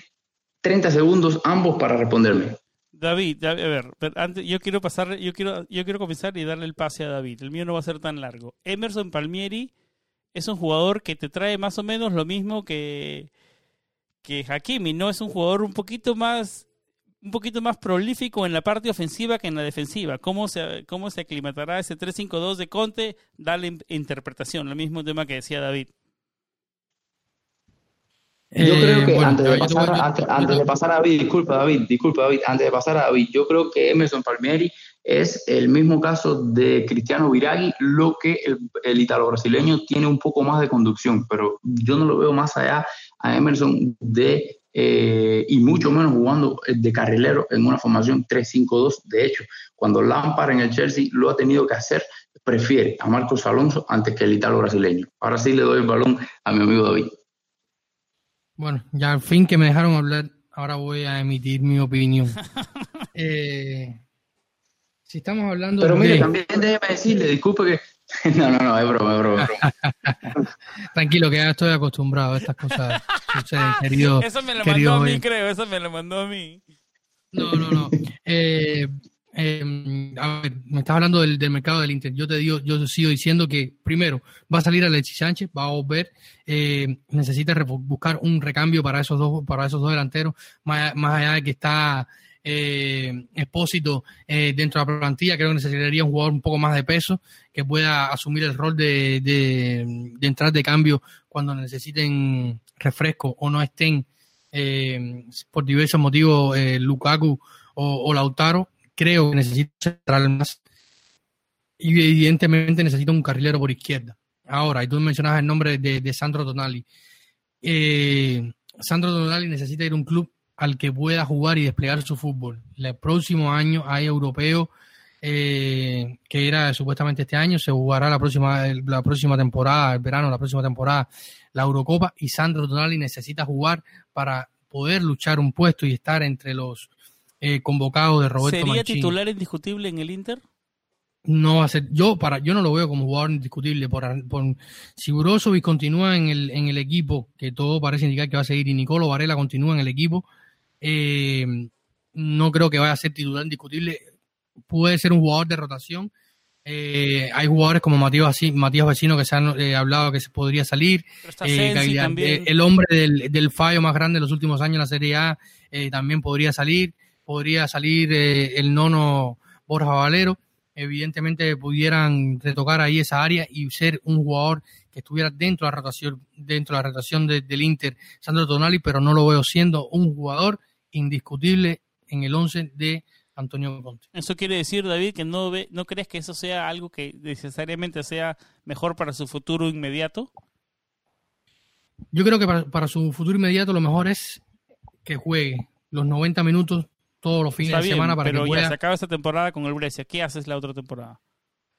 30 segundos ambos para responderme. David, a ver, antes, yo quiero pasar, yo quiero, yo quiero comenzar y darle el pase a David. El mío no va a ser tan largo. Emerson Palmieri es un jugador que te trae más o menos lo mismo que, que Hakimi, ¿no? Es un jugador un poquito más, un poquito más prolífico en la parte ofensiva que en la defensiva. ¿Cómo se, cómo se aclimatará ese 3-5-2 de Conte? Dale in- interpretación, el mismo tema que decía David. Yo Eh, creo que bueno, antes, de pasar, voy- antes, de pasar a David, disculpa David, disculpa David, antes de pasar a David, yo creo que Emerson Palmieri es el mismo caso de Cristiano Viragui, lo que el, el italo brasileño tiene un poco más de conducción, pero yo no lo veo más allá a Emerson de eh, y mucho menos jugando de carrilero en una formación 3-5-2. De hecho, cuando Lampard en el Chelsea lo ha tenido que hacer, prefiere a Marcos Alonso antes que el italo brasileño. Ahora sí le doy el balón a mi amigo David. Bueno, ya al fin que me dejaron hablar, ahora voy a emitir mi opinión. Eh, si estamos hablando Pero mire, de... también déjeme decirle, disculpe que. No, no, no, es broma, es broma, es broma. Tranquilo, que ya estoy acostumbrado a estas cosas. suceden, querido, Eso me lo mandó a mí, creo, eso me lo mandó a mí. No, no, no. Eh, eh, a ver, me estás hablando del, mercado del Inter. Yo te digo, yo sigo diciendo que primero va a salir Alexis Sánchez, va a volver, eh, necesita buscar un recambio para esos dos, para esos dos delanteros, más, allá de que está eh, Expósito eh, dentro de la plantilla, creo que necesitaría un jugador un poco más de peso que pueda asumir el rol de, de, de entrar de cambio cuando necesiten refresco o no estén eh, por diversos motivos eh, Lukaku o Lautaro, creo que necesita central más. Y evidentemente necesita un carrilero por izquierda. Ahora, y tú mencionabas el nombre de, de Sandro Tonali. Eh, Sandro Tonali necesita ir a un club al que pueda jugar y desplegar su fútbol. El próximo año hay europeo, eh, que era supuestamente este año, se jugará la próxima, la próxima temporada, el verano, la próxima temporada, la Eurocopa, y Sandro Tonali necesita jugar para poder luchar un puesto y estar entre los eh, convocados de Roberto ¿Sería Mancini. titular indiscutible en el Inter? No va a ser, yo para, yo no lo veo como jugador indiscutible. Por, por si Brozovic continúa en el, en el equipo, que todo parece indicar que va a seguir, y Nicolo Varela continúa en el equipo, eh, no creo que vaya a ser titular indiscutible. Puede ser un jugador de rotación. Eh, hay jugadores como Matías, Matías Vecino que se han eh, hablado que se podría salir. Eh, eh, el hombre del, del fallo más grande de los últimos años en la Serie A eh, también podría salir. Podría salir eh, el nono Borja Valero. Evidentemente pudieran retocar ahí esa área y ser un jugador que estuviera dentro de la rotación, dentro de la rotación de- del Inter, Sandro Tonali, pero no lo veo siendo un jugador indiscutible en el 11 de Antonio Conte. Eso quiere decir, David, que no ve, no crees que eso sea algo que necesariamente sea mejor para su futuro inmediato. Yo creo que para, para su futuro inmediato lo mejor es que juegue los 90 minutos todos los fines Está de bien, semana para pero que ya pueda, se acaba esta temporada con el Brescia. ¿Qué haces la otra temporada?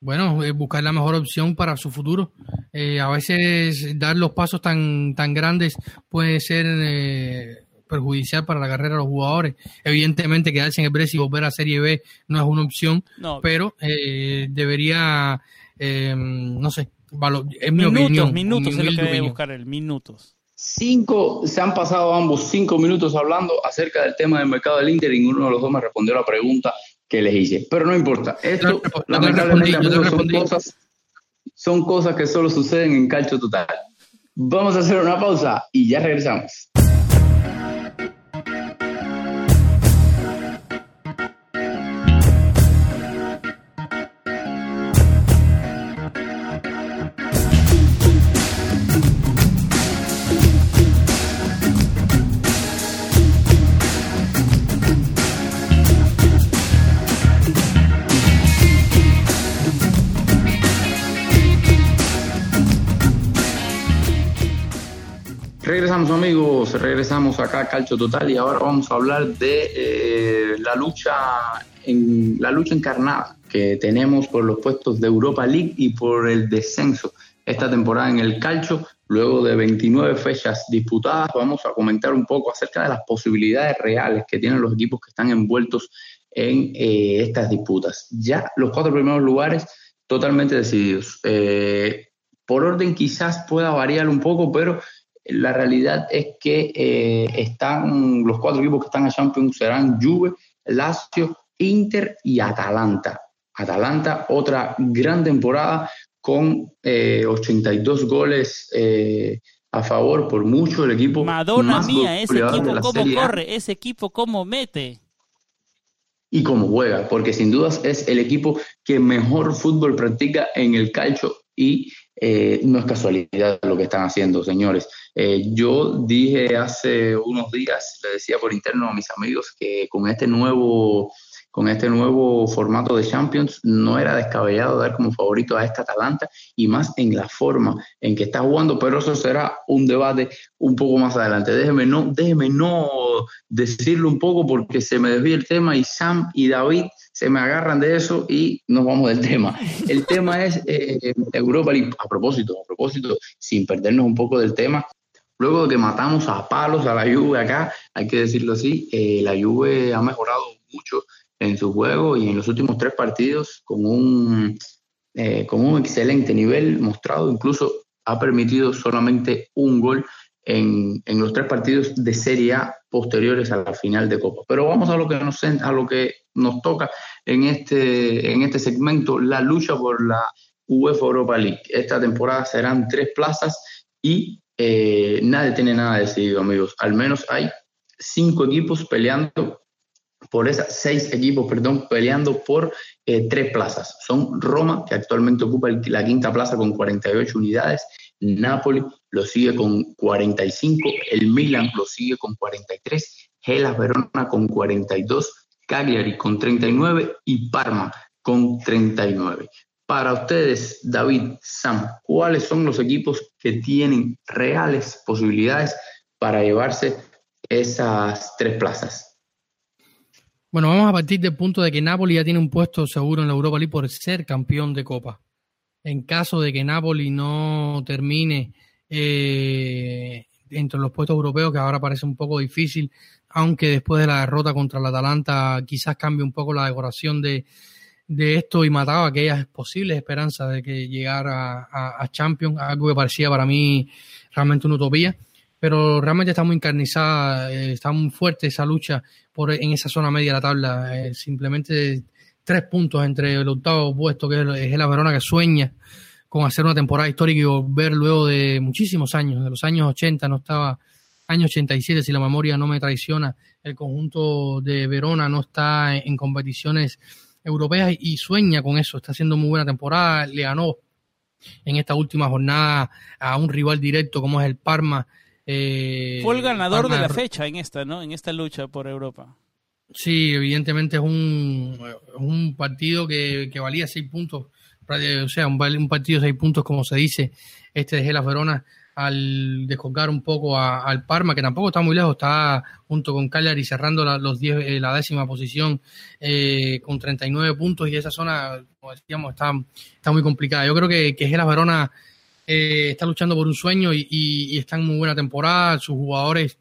bueno, eh, buscar la mejor opción para su futuro. Eh, a veces dar los pasos tan, tan grandes puede ser eh, perjudicial para la carrera de los jugadores. Evidentemente quedarse en el Brescia y volver a Serie B no es una opción, No, pero eh, debería, eh, no sé, es mi minutos, opinión. minutos mi es lo que debe buscar él, minutos. Cinco, se han pasado ambos cinco minutos hablando acerca del tema del mercado del Inter y ninguno de los dos me respondió la pregunta que les hice. Pero no importa. Esto, Yo lamentablemente, respondí, yo son cosas, son cosas que solo suceden en Calcio Total. Vamos a hacer una pausa y ya regresamos. Regresamos amigos, regresamos acá a Calcio Total y ahora vamos a hablar de eh, la lucha en la lucha encarnada que tenemos por los puestos de Europa League y por el descenso esta temporada en el Calcio. Luego de 29 fechas disputadas, vamos a comentar un poco acerca de las posibilidades reales que tienen los equipos que están envueltos en eh, estas disputas. Ya los cuatro primeros lugares totalmente decididos. Eh, por orden quizás pueda variar un poco, pero la realidad es que eh, están los cuatro equipos que están en Champions serán Juve, Lazio, Inter y Atalanta. Atalanta, otra gran temporada con eh, 82 goles eh, a favor, por mucho el equipo Madonna mía, ese equipo cómo A corre, ese equipo cómo mete. y cómo juega, porque sin dudas es el equipo que mejor fútbol practica en el calcio y eh, no es casualidad lo que están haciendo, señores. Eh, yo dije hace unos días, le decía por interno a mis amigos que con este nuevo con este nuevo formato de Champions no era descabellado dar como favorito a esta Atalanta y más en la forma en que está jugando, pero eso será un debate un poco más adelante. Déjeme no, déjeme no decirlo un poco porque se me desvía el tema y Sam y David se me agarran de eso y nos vamos del tema. El tema es eh, Europa League. A propósito, a propósito, sin perdernos un poco del tema, luego de que matamos a palos a la Juve acá, hay que decirlo así, eh, la Juve ha mejorado mucho en su juego y en los últimos tres partidos con un, eh, con un excelente nivel mostrado, incluso ha permitido solamente un gol en, en, los tres partidos de Serie A posteriores a la final de Copa. Pero vamos a lo que nos, a lo que nos toca en este, en este segmento, la lucha por la UEFA Europa League. Esta temporada serán tres plazas y eh, nadie tiene nada decidido, amigos. Al menos hay cinco equipos peleando por esas seis equipos, perdón, peleando por eh, tres plazas. Son Roma, que actualmente ocupa la quinta plaza con 48 unidades, Napoli lo sigue con 45, el Milan lo sigue con 43, Gelas Verona con 42, Cagliari con 39 y Parma con 39. Para ustedes, David, Sam, ¿cuáles son los equipos que tienen reales posibilidades para llevarse esas tres plazas? Bueno, vamos a partir del punto de que Napoli ya tiene un puesto seguro en la Europa League por ser campeón de Copa. En caso de que Napoli no termine eh, entre los puestos europeos, que ahora parece un poco difícil, aunque después de la derrota contra el Atalanta quizás cambie un poco la decoración de, de esto y mataba aquellas posibles esperanzas de que llegara a, a Champions, algo que parecía para mí realmente una utopía pero realmente está muy encarnizada, eh, está muy fuerte esa lucha por en esa zona media de la tabla. Eh, simplemente tres puntos entre el octavo puesto, que es, la Verona que sueña con hacer una temporada histórica y volver luego de muchísimos años, de los años 80, no estaba, año 87, si la memoria no me traiciona, el conjunto de Verona no está en competiciones europeas y sueña con eso, está haciendo muy buena temporada, le ganó en esta última jornada a un rival directo como es el Parma, eh, Fue el ganador de la fecha en esta, ¿no? En esta lucha por Europa. Sí, evidentemente es un, un partido que, que valía seis puntos, o sea, un, un partido de seis puntos, como se dice, este de Gelas Verona, al descolgar un poco a, al Parma, que tampoco está muy lejos, está junto con Cagliari cerrando la, los diez, eh, la décima posición eh, con 39 puntos y esa zona, como decíamos, está, está muy complicada. Yo creo que, que Gelas Verona eh, está luchando por un sueño y, y, está en muy buena temporada, sus jugadores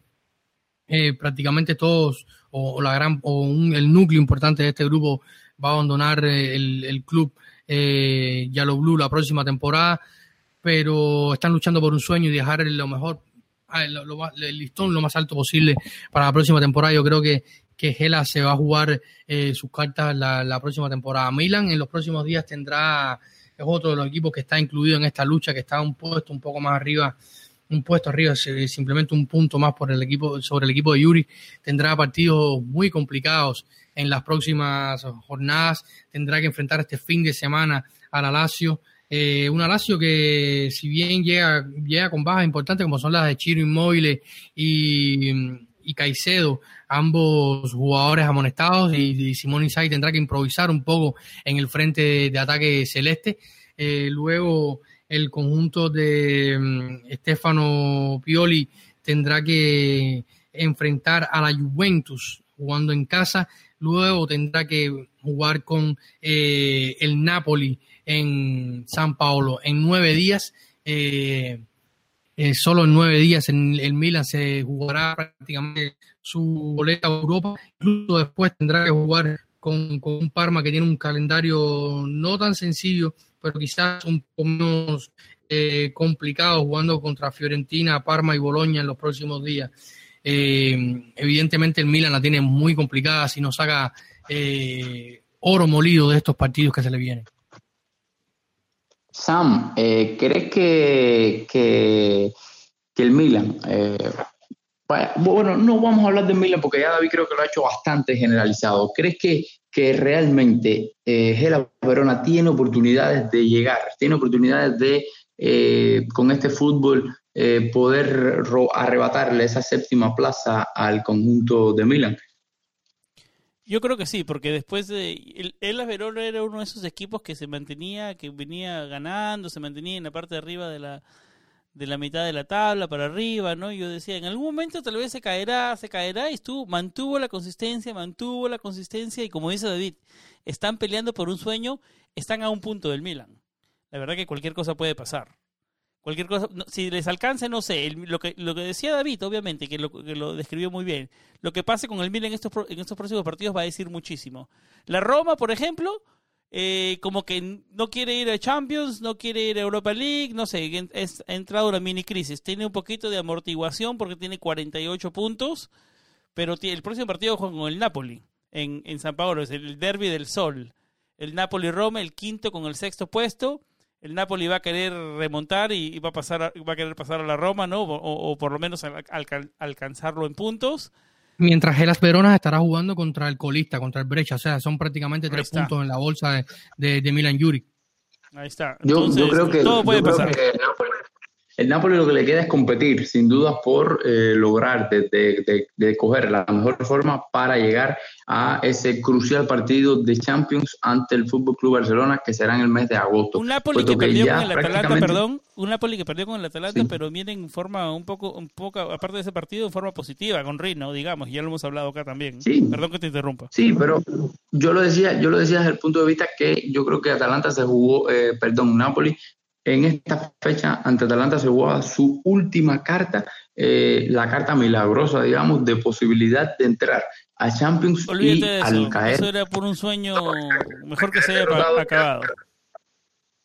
eh, prácticamente todos o, la gran o un, el núcleo importante de este grupo va a abandonar eh, el, club eh, Yellow Blue la próxima temporada, pero están luchando por un sueño y dejar lo mejor, lo, lo, el listón lo más alto posible para la próxima temporada. Yo creo que, que Gela se va a jugar eh, sus cartas la, próxima temporada. Milan en los próximos días tendrá, es otro de los equipos que está incluido en esta lucha, que está un puesto un poco más arriba un puesto arriba, simplemente un punto más por el equipo, sobre el equipo de Yuri. Tendrá partidos muy complicados en las próximas jornadas. Tendrá que enfrentar este fin de semana a la Lazio. Eh, una Lazio que, si bien llega, llega con bajas importantes, como son las de Chiro Inmóvil y, y Caicedo, ambos jugadores amonestados, y, y Simón tendrá que improvisar un poco en el frente de, de ataque celeste. Eh, luego el conjunto de um, Stefano Pioli tendrá que enfrentar a la Juventus jugando en casa, luego tendrá que jugar con eh, el Napoli en San Paolo en nueve días. Eh, eh, solo en nueve días en el Milan se jugará prácticamente su boleta a Europa. Incluso después tendrá que jugar con, con un Parma que tiene un calendario no tan sencillo pero quizás un poco menos eh, complicado jugando contra Fiorentina, Parma y Boloña en los próximos días. Eh, evidentemente el Milan la tiene muy complicada si no saca eh, oro molido de estos partidos que se le vienen. Sam, eh, ¿crees que, que, el Milan, bueno, no vamos a hablar del Milan porque ya David creo que lo ha hecho bastante generalizado. ¿Crees que que realmente eh, Gela Verona tiene oportunidades de llegar, tiene oportunidades de, eh, con este fútbol, eh, poder arrebatarle esa séptima plaza al conjunto de Milan. Yo creo que sí, porque después de. El, el era uno de esos equipos que se mantenía, que venía ganando, se mantenía en la parte de arriba de la, de la mitad de la tabla para arriba, ¿no? Yo decía, en algún momento tal vez se caerá, se caerá, y estuvo, mantuvo la consistencia, mantuvo la consistencia, y como dice David, están peleando por un sueño, están a un punto del Milan. La verdad que cualquier cosa puede pasar. Cualquier cosa, si les alcance, no sé, lo, que, lo que decía David, obviamente, que lo, que lo describió muy bien, lo que pase con el Milan en estos, en estos próximos partidos va a decir muchísimo. La Roma, por ejemplo, eh, como que no quiere ir a Champions, no quiere ir a Europa League, no sé, es, ha entrado una mini crisis. Tiene un poquito de amortiguación porque tiene 48 puntos, pero el próximo partido juega con el Napoli en, en San Paolo, es el derby del Sol. El Napoli-Roma, el quinto con el sexto puesto. El Napoli va a querer remontar y, y va a pasar a, va a querer pasar a la Roma, ¿no? O, o por lo menos al, al, alcanzarlo en puntos. Mientras Gelas Verona estará jugando contra el colista, contra el Brecha. O sea, son prácticamente tres puntos en la bolsa de, de, de Milan Yuri. Ahí está. Entonces, yo, yo, creo que todo puede pasar. Que Napoli, el, Napoli, lo que le queda es competir, sin duda, por eh, lograr de, de, de, coger la mejor forma para llegar a ese crucial partido de Champions ante el Fútbol Club Barcelona, que será en el mes de agosto. Un Napoli que, que perdió con el Atalanta, prácticamente... perdón, un Napoli que perdió con el Atalanta, sí. pero viene en forma un poco, un poco, aparte de ese partido, en forma positiva, con Rino, digamos, ya lo hemos hablado acá también. Sí. Perdón que te interrumpa. Sí, pero yo lo decía, yo lo decía desde el punto de vista que yo creo que Atalanta se jugó, eh, perdón, Napoli en esta fecha ante Atalanta se jugaba su última carta, eh, la carta milagrosa, digamos, de posibilidad de entrar a Champions Olvídate y de eso. al caer. Eso era por un sueño mejor que se haya acabado.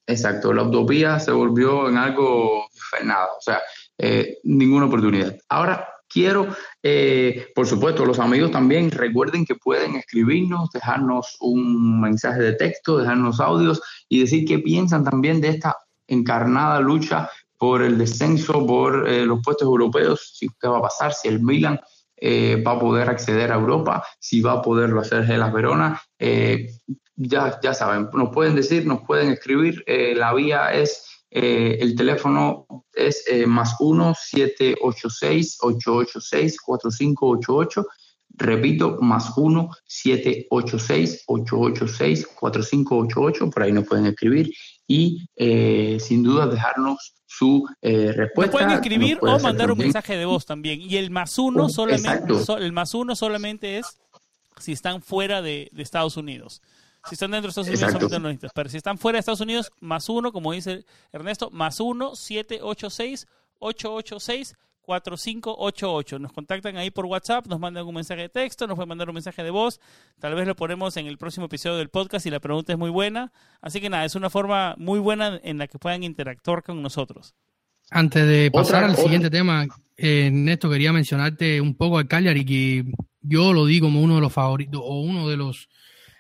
Exacto, la utopía se volvió en algo nada, o sea, eh, ninguna oportunidad. Ahora quiero, eh, por supuesto, los amigos también recuerden que pueden escribirnos, dejarnos un mensaje de texto, dejarnos audios y decir qué piensan también de esta encarnada lucha por el descenso, por eh, los puestos europeos, si qué va a pasar, si el Milan eh, va a poder acceder a Europa, si va a poderlo hacer Gelas Verona. Eh, ya, ya saben, nos pueden decir, nos pueden escribir, eh, la vía es, el teléfono es más 1-786-886-4588 Repito, más 1 786 886 4588, por ahí nos pueden escribir y eh, sin duda dejarnos su eh, respuesta. Nos pueden escribir o mandar un mensaje de voz también. Y el más uno solamente, el más uno solamente es si están fuera de, de Estados Unidos. Si están dentro de Estados Unidos, solamente no necesitas. Pero si están fuera de Estados Unidos, más uno, como dice Ernesto, más uno, 786 886 4588. Nos contactan ahí por WhatsApp, nos mandan un mensaje de texto, nos pueden mandar un mensaje de voz. Tal vez lo ponemos en el próximo episodio del podcast y la pregunta es muy buena. Así que nada, es una forma muy buena en la que puedan interactuar con nosotros. Antes de pasar al siguiente tema, eh, Néstor, quería mencionarte un poco al Cagliari, que yo lo digo como uno de los favoritos o uno de los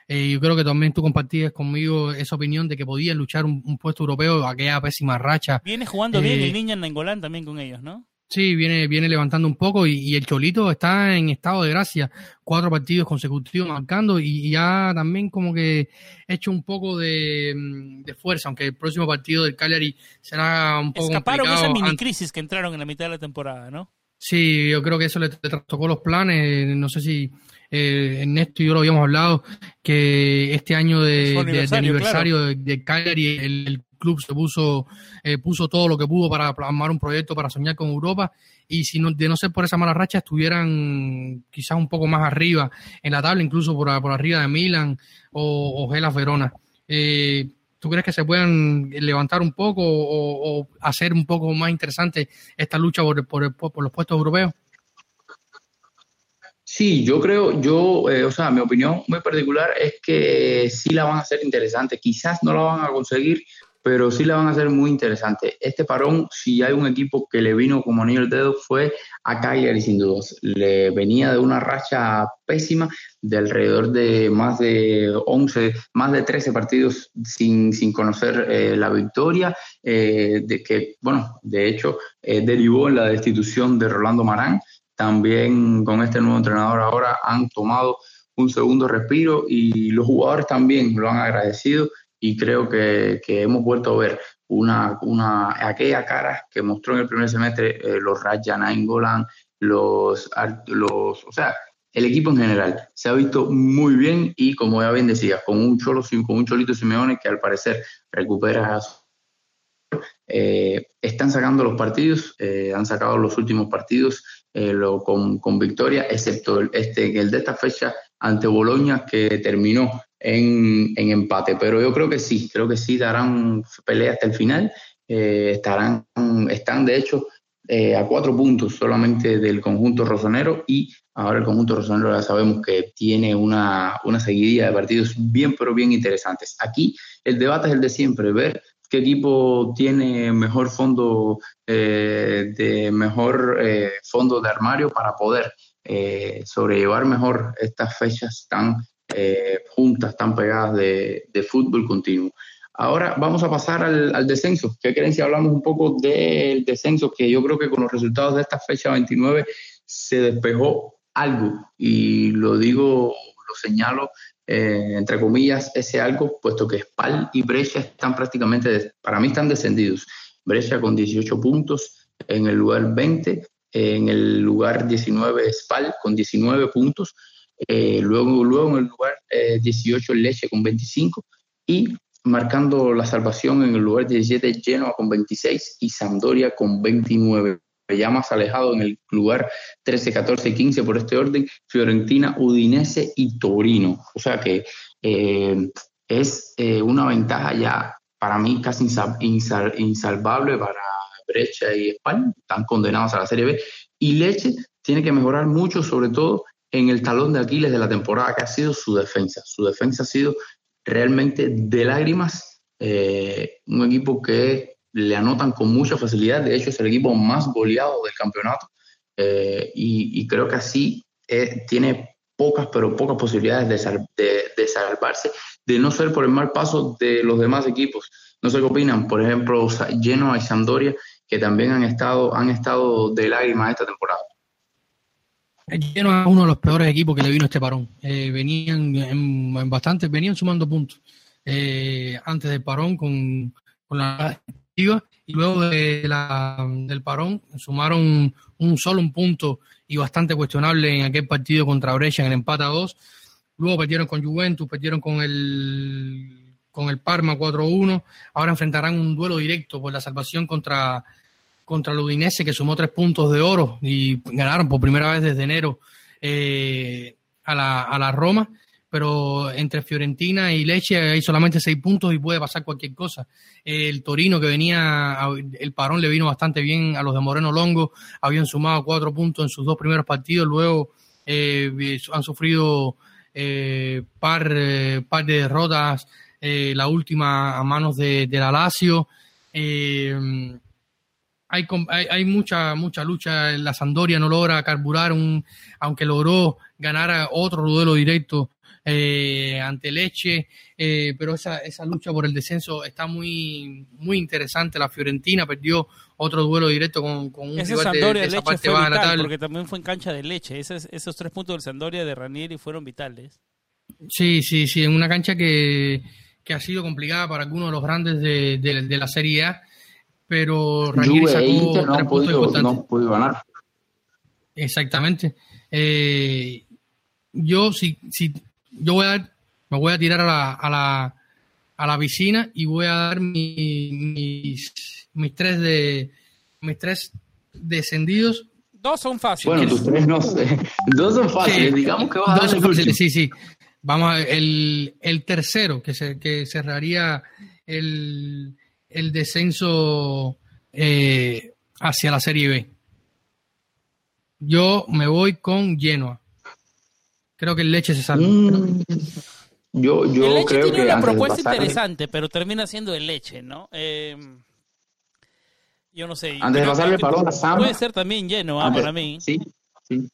eh, yo creo que también tú compartías conmigo esa opinión de que podían luchar un, puesto europeo, aquella pésima racha. Viene jugando bien el niño en Nengolán también con ellos, ¿no? Sí, viene, viene levantando un poco y, el Cholito está en estado de gracia. Cuatro partidos consecutivos marcando y, ya también como que hecho un poco de, mm, fuerza, aunque el próximo partido del Cagliari será un poco Escaparon esa mini crisis que entraron en la mitad de la temporada, ¿no? Sí, yo creo que eso le, tocó los planes. No sé si eh, Ernesto y yo lo habíamos hablado, que este año de, aniversario, de, Cagliari, el club se puso, eh, puso todo lo que pudo para plasmar un proyecto para soñar con Europa y si no, de no ser por esa mala racha estuvieran quizás un poco más arriba en la tabla, incluso por, por arriba de Milan o, o Gelas Verona. Eh, ¿Tú crees que se puedan levantar un poco o, hacer un poco más interesante esta lucha por, por, por los puestos europeos? Sí, yo creo, yo, eh, o sea, mi opinión muy particular es que sí la van a hacer interesante. Quizás no la van a conseguir, pero sí la van a hacer muy interesante. Este parón, si hay un equipo que le vino como anillo el dedo, fue a Cagliari sin dudas. Le venía de una racha pésima de alrededor de más de 11, más de 13 partidos sin, sin conocer eh, la victoria, eh, de que, bueno, de hecho, eh, derivó en la destitución de Rolando Marán. También con este nuevo entrenador ahora han tomado un segundo respiro y los jugadores también lo han agradecido y creo que, hemos vuelto a ver una, una, aquella cara que mostró en el primer semestre eh, los Raja Nainggolan, los, los, o sea, el equipo en general se ha visto muy bien y como ya bien decía, con un cholo, con un cholito Simeone que al parecer recupera eh, están sacando los partidos, eh, han sacado los últimos partidos lo, con, con, victoria, excepto el, este, el de esta fecha ante Boloña que terminó en, empate. Pero yo creo que sí, creo que sí darán pelea hasta el final. Eh, estarán, están de hecho eh, a cuatro puntos solamente del conjunto rosonero y ahora el conjunto rosonero ya sabemos que tiene una, una seguidilla de partidos bien, pero bien interesantes. Aquí el debate es el de siempre, ver qué equipo tiene mejor fondo eh, de mejor fondo de armario para poder sobrellevar mejor estas fechas tan eh, juntas tan pegadas de, fútbol continuo. Ahora vamos a pasar al, descenso. ¿Qué creen si hablamos un poco del descenso? Que yo creo que con los resultados de esta fecha 29 se despejó algo. Y lo digo, lo señalo eh, entre comillas, ese algo, puesto que Spal y Brescia están prácticamente, para mí están descendidos. Brescia con 18 puntos en el lugar 20, en el lugar 19 Spal con 19 puntos eh, luego, luego en el lugar 18 eh, Leche con 25 y marcando la salvación en el lugar 17 Genoa con 26 y Sampdoria con 29. Ya más alejado en el lugar 13, 14 15 por este orden, Fiorentina, Udinese y Torino. O sea que eh, es una ventaja ya para mí casi insalvable para Brecha y España, están condenados a la Serie B. Y Leche tiene que mejorar mucho, sobre todo en el talón de Aquiles de la temporada, que ha sido su defensa. Su defensa ha sido realmente de lágrimas. Eh, un equipo que le anotan con mucha facilidad. De hecho, es el equipo más goleado del campeonato. Eh, y, creo que así eh, tiene pocas, pero pocas posibilidades de, de, salvarse, de no ser por el mal paso de los demás equipos. No sé qué opinan, por ejemplo, Genoa y Sampdoria, que también han estado, han estado de lágrimas esta temporada. Lleno a uno de los peores equipos que le vino este parón. Eh, venían en, bastante, venían sumando puntos antes del parón con, la y luego de la, del parón sumaron un solo un punto y bastante cuestionable en aquel partido contra Brescia en el empate a dos. Luego perdieron con Juventus, perdieron con el con el Parma 4-1. Ahora enfrentarán un duelo directo por la salvación contra, contra el Udinese, que sumó tres puntos de oro y ganaron por primera vez desde enero eh, a, la, a la Roma. Pero entre Fiorentina y Leche hay solamente seis puntos y puede pasar cualquier cosa. El Torino, que venía, el parón le vino bastante bien a los de Moreno Longo, habían sumado cuatro puntos en sus dos primeros partidos, luego eh, han sufrido eh, par, eh, par de derrotas eh, la última a manos de, la Lazio. Eh, hay, hay, mucha mucha lucha. La Sandoria no logra carburar, un, aunque logró ganar otro duelo directo eh, ante Leche, eh, pero esa, esa lucha por el descenso está muy muy interesante. La Fiorentina perdió otro duelo directo con, con un Ese rival de, de esa parte baja la vital, tabla. porque también fue en cancha de Leche. Esos, esos tres puntos del Sampdoria de Ranieri fueron vitales. Sí, sí, sí, en una cancha que, que ha sido complicada para algunos de los grandes de, de, de la Serie A, pero Ranieri e sacó Inter no tres puntos podido, importantes. no podido ganar. Exactamente. Eh, yo si, si yo voy a dar, me voy a tirar a la, a la, a la piscina y voy a dar mi- mis, mis tres de mis tres descendidos. Dos son fáciles. Bueno, tus tres no sé. Dos son fáciles. Sí, Digamos que vas a dos dar son fáciles, sí, sí. Vamos a ver, el, el tercero que se, que cerraría el, el descenso eh, hacia la Serie B. Yo me voy con Genoa. Creo que el Leche se salva. Mm, yo el yo Leche creo tiene que una antes de propuesta pasar, interesante, pero termina siendo el Leche, ¿no? Eh, yo no sé. Antes de pasarle el balón a Sam. Puede ser también Genoa antes- para mí. Sí, sí.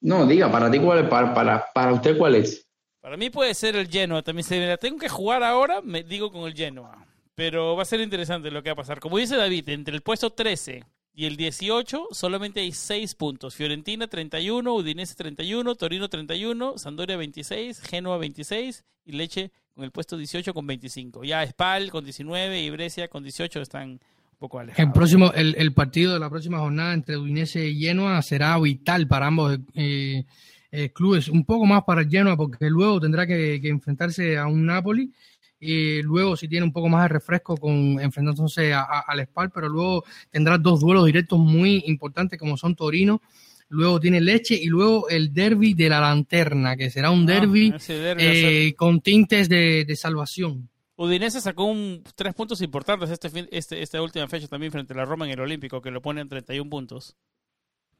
No, diga, para ti cuál es, para, para, para usted cuál es. Para mí puede ser el Genoa también. Si me la tengo que jugar ahora, me digo con el Genoa. Pero va a ser interesante lo que va a pasar. Como dice David, entre el puesto 13 y el 18 solamente hay 6 puntos. Fiorentina 31, Udinese 31, Torino 31, Sampdoria 26, Genoa 26 y Leche con el puesto 18 con 25. Ya Spal con 19 y Brescia con 18 están un poco alejados. El próximo, el, el partido de la próxima jornada entre Udinese y Genoa será vital para ambos eh, eh, clubes, un poco más para Genoa porque luego tendrá que, que enfrentarse a un Napoli y luego si tiene un poco más de refresco con enfrentándose a- a- al Spal, pero luego tendrá dos duelos directos muy importantes como son Torino, luego tiene Leche y luego el derby de la Lanterna, que será un Ah, derby ser- eh, con tintes de, de salvación. Udinese sacó un, tres puntos importantes este, fin- este, esta última fecha también frente a la Roma en el Olímpico, que lo pone en 31 puntos.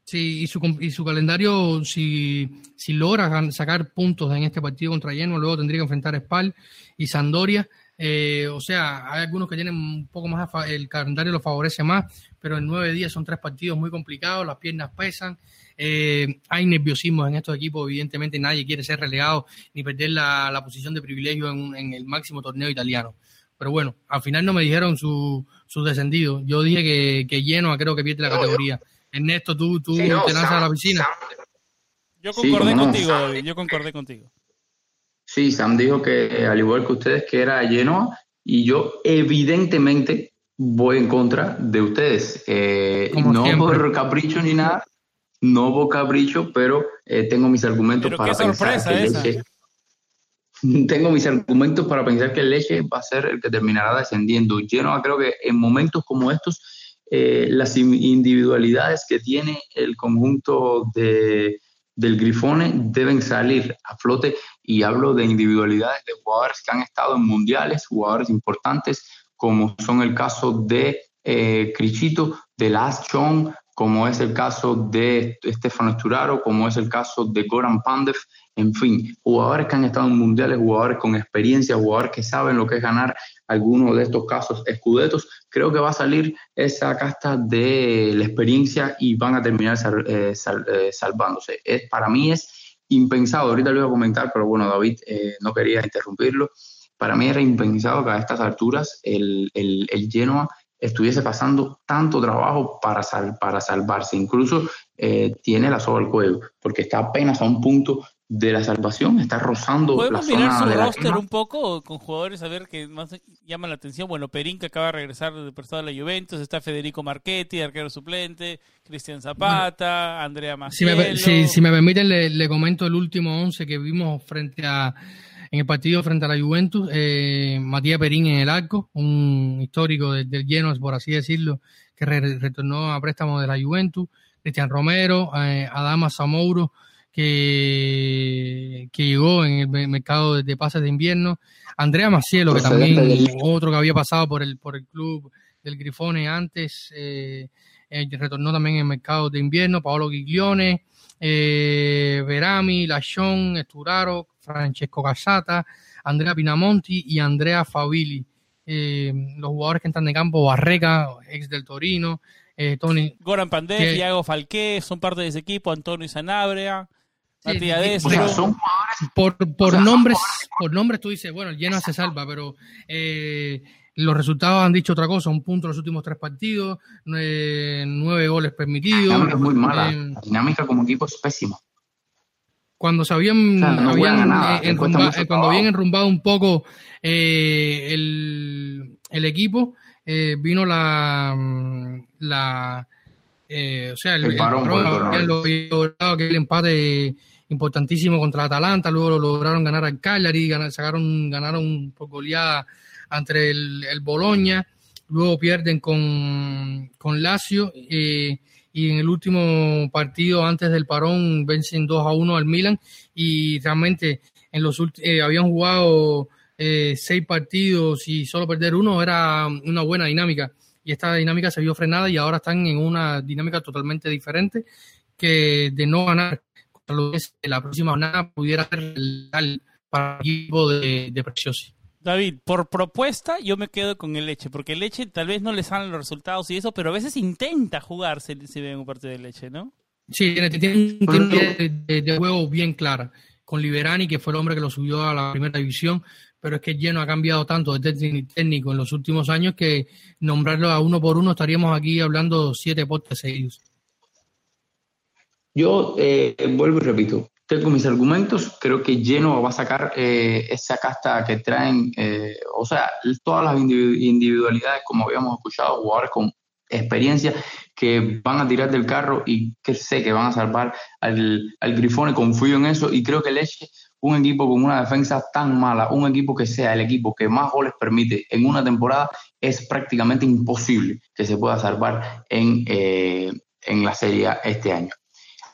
Sí, y su, y su calendario, si, si logra sacar puntos en este partido contra Genoa, luego tendría que enfrentar a Spal y Sandoria. Eh, o sea, hay algunos que tienen un poco más, el calendario lo favorece más, pero en nueve días son tres partidos muy complicados, las piernas pesan, eh, hay nerviosismo en estos equipos, evidentemente nadie quiere ser relegado ni perder la, la posición de privilegio en, en el máximo torneo italiano. Pero bueno, al final no me dijeron su, sus descendidos. Yo dije que, que Genoa creo que pierde la categoría. Ernesto, tú, tú Sí, no, te lanzas a Sam- la piscina. Sam- Yo concordé no. contigo, David, yo concordé contigo. Sí, Sam dijo que al igual que ustedes que era Genoa y yo evidentemente voy en contra de ustedes. Eh, no siempre. por capricho ni nada, no por capricho, pero eh, tengo mis argumentos Pero para qué pensar sorpresa que esa. Leche... Tengo mis argumentos para pensar que Leche va a ser el que terminará descendiendo. Genoa creo que en momentos como estos eh, las in- individualidades que tiene el conjunto de, del Grifone deben salir a flote. Y hablo de individualidades de jugadores que han estado en mundiales, jugadores importantes como son el caso de eh, Crichito, de Last Chong, como es el caso de Stefano Esturaro, como es el caso de Goran Pandev, en fin, jugadores que han estado en mundiales, jugadores con experiencia, jugadores que saben lo que es ganar algunos de estos casos escudetos, creo que va a salir esa casta de la experiencia y van a terminar sal- eh, sal- eh, salvándose. Es, para mí es impensado, ahorita lo iba a comentar, pero bueno, David eh, no quería interrumpirlo. Para mí era impensado que a estas alturas el, el, el Genoa estuviese pasando tanto trabajo para, sal- para salvarse. Incluso eh, tiene la soga al cuello, porque está apenas a un punto de la salvación, está rozando la ¿Podemos mirar zona su de la roster quema. un poco con jugadores a ver que más llama la atención? Bueno, Perín que acaba de regresar de prestado a la Juventus, está Federico Marchetti, arquero suplente, Cristian Zapata, Andrea Si me, si, si me permiten, le, le comento el último 11 que vimos frente a en el partido frente a la Juventus. Eh, Matías Perín en el arco, un histórico de- del Genoa, por así decirlo, que re- retornó a préstamo de la Juventus. Cristian Romero, eh, Adama Zamouro, que, que llegó en el me- mercado de, pases de invierno. Andrea Macielo, que también otro que había pasado por el, por el club del Grifone antes, eh, eh, retornó también en el mercado de invierno. Paolo Giglione, eh, Verami, Lachón, Esturaro, Francesco Casata, Andrea Pinamonti y Andrea Fabili. Eh, los jugadores que están de campo, Barreca, ex del Torino, eh, Tony. Goran Pandey, que- Thiago Falqué, son parte de ese equipo, Antonio Sanabria, O sea, son por, por O sea, nombres, por nombres tú dices, bueno, el Genoa se salva, pero eh, los resultados han dicho otra cosa, un punto en los últimos tres partidos, nueve, nueve goles La permitidos. dinámica es muy mala. eh, la dinámica como equipo es pésima. cuando se habían, O sea, no habían, juegan a nada, eh, enrumba- eh, cuando habían enrumbado un poco eh, el, el equipo, eh, vino la, mm, la eh, o sea, el, El coronavirus. logrado aquel empate importantísimo contra Atalanta, luego lo lograron ganar al Cagliari, sacaron, ganaron por goleada ante el, el Bologna, luego pierden con, con Lazio eh, y en el último partido antes del parón vencen 2 a 1 al Milan y realmente en los eh, habían jugado eh, seis partidos y solo perder uno era una buena dinámica y esta dinámica se vio frenada y ahora están en una dinámica totalmente diferente que de no ganar lo que es la próxima jornada pudiera ser letal para el equipo de, de Preciosi. David, por propuesta yo me quedo con el Leche, porque el Leche tal vez no le salen los resultados y eso, pero a veces intenta jugar si, si ve un partido de Leche, ¿no? Sí, tiene, tiene- idea de, de- de juego bien clara. Con Liberani, que fue el hombre que lo subió a la primera división, pero es que Lleno ha cambiado tanto de técnico- en los últimos años que nombrarlo a uno por uno estaríamos aquí hablando siete podcasts seguidos. Yo eh, vuelvo y repito, tengo mis argumentos, creo que Genoa va a sacar eh, esa casta que traen, eh, o sea, todas las individu- individualidades, como habíamos escuchado, jugadores con experiencia que van a tirar del carro y que sé que van a salvar al, al Grifone, confío en eso y creo que Leche, un equipo con una defensa tan mala, un equipo que sea el equipo que más goles permite en una temporada, es prácticamente imposible que se pueda salvar en, eh, en la Serie este año.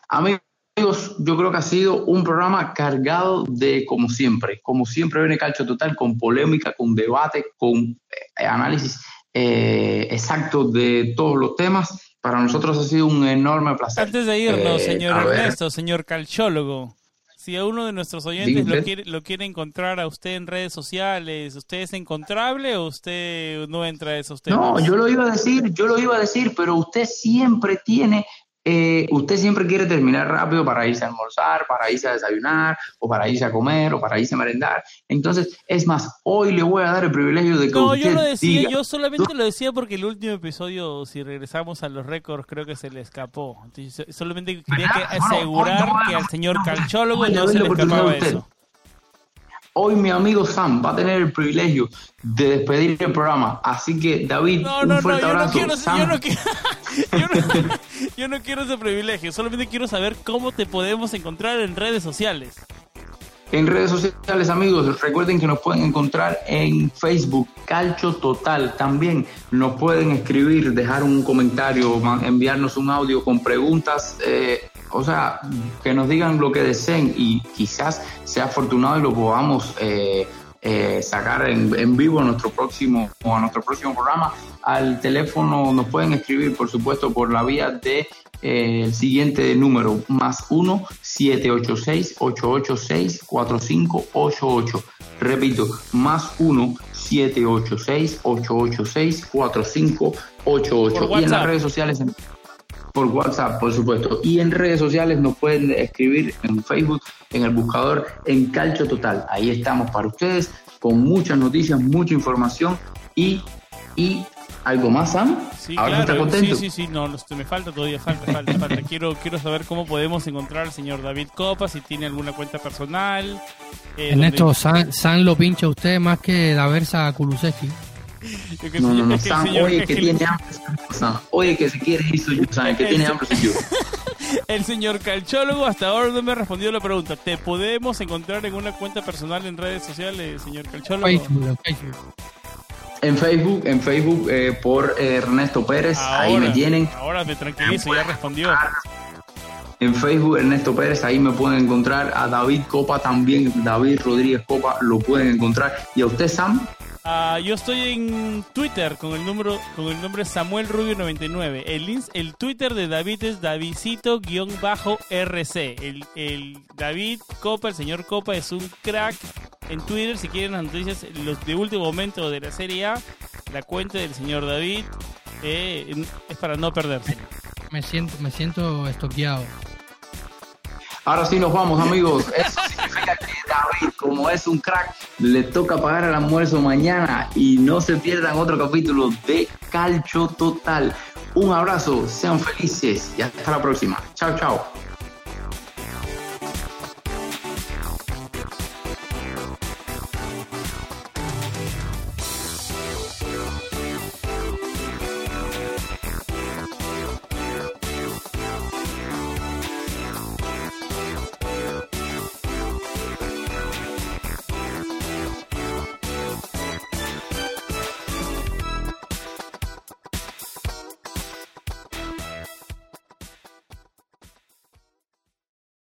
Amigos, yo creo que ha sido un programa cargado de, como siempre, como siempre viene Calcio Total, con polémica, con debate, con eh, análisis eh, exacto de todos los temas. Para nosotros ha sido un enorme placer. Antes de irnos, Eh, señor. Ernesto, señor calchólogo, si a uno de nuestros oyentes lo quiere, lo quiere encontrar a usted en redes sociales, ¿usted es encontrable o usted no entra a esos temas? No, yo lo iba a decir, yo lo iba a decir, pero usted siempre tiene, eh, usted siempre quiere terminar rápido para irse a almorzar, para irse a desayunar, o para irse a comer, o para irse a merendar. Entonces, es más, hoy le voy a dar el privilegio de que No, usted yo lo decía, diga- yo solamente lo decía porque el último episodio, si regresamos a los récords, creo que se le escapó. Entonces, solamente quería ¿Verdad? que asegurar que al señor calchólogo no se le escapaba eso. Hoy mi amigo Sam va a tener el privilegio de despedir el programa. Así que, David, No, un no, fuerte yo abrazo. quiero, Sam, yo no quiero, yo no, yo no quiero ese privilegio. Solamente quiero saber cómo te podemos encontrar en redes sociales. En redes sociales, amigos, recuerden que nos pueden encontrar en Facebook, Calcho Total. También nos pueden escribir, dejar un comentario, enviarnos un audio con preguntas, eh, o sea, que nos digan lo que deseen y quizás sea afortunado y lo podamos eh, eh, sacar en, en vivo a nuestro próximo o a nuestro próximo programa. Al teléfono nos pueden escribir, por supuesto, por la vía de eh, el siguiente número, más 1 786 886 4588. Repito, más 1 786 886 4588. Por Y en las redes sociales, en- por WhatsApp, por supuesto. Y en redes sociales nos pueden escribir en Facebook, en el buscador, en Calcio Total. Ahí estamos para ustedes con muchas noticias, mucha información y, y ¿Algo más, Sam? Sí, Ahora está contento. Sí, sí, sí, no, no, me falta todavía, falta, falta, falta. Quiero, quiero saber cómo podemos encontrar al señor David Copa, si tiene alguna cuenta personal. eh, Ernesto, donde- San, San lo pincha usted más que la versa Kulusevski. que No, no, no, Sam, oye, que tiene hambre, Sam. Oye, que se quiere ir soy yo, Sam, que tiene hambre soy yo. El señor calchólogo hasta ahora no me ha respondido la pregunta. ¿Te podemos encontrar en una cuenta personal en redes sociales, señor calchólogo? Facebook, en Facebook. En Facebook, en Facebook, eh, por eh, Ernesto Pérez, ahí me tienen. Ahora me tranquilizo, ya respondió. En Facebook, Ernesto Pérez, ahí me pueden encontrar. A David Copa también, David Rodríguez Copa, lo pueden encontrar. Y a usted, Sam, Ah, yo estoy en Twitter con el número con el nombre Samuel Rubio 99. El el Twitter de David es Davidcito-RC. El, el David Copa, el señor Copa es un crack en Twitter. Si quieren las noticias los de último momento de la Serie A, la cuenta del señor David eh, es para no perderse. Me siento, me siento estoqueado. Ahora sí nos vamos, amigos. Eso significa que David, como es un crack, le toca pagar el almuerzo mañana y no se pierdan otro capítulo de Calcho Total. Un abrazo, sean felices y hasta la próxima. Chao, chao.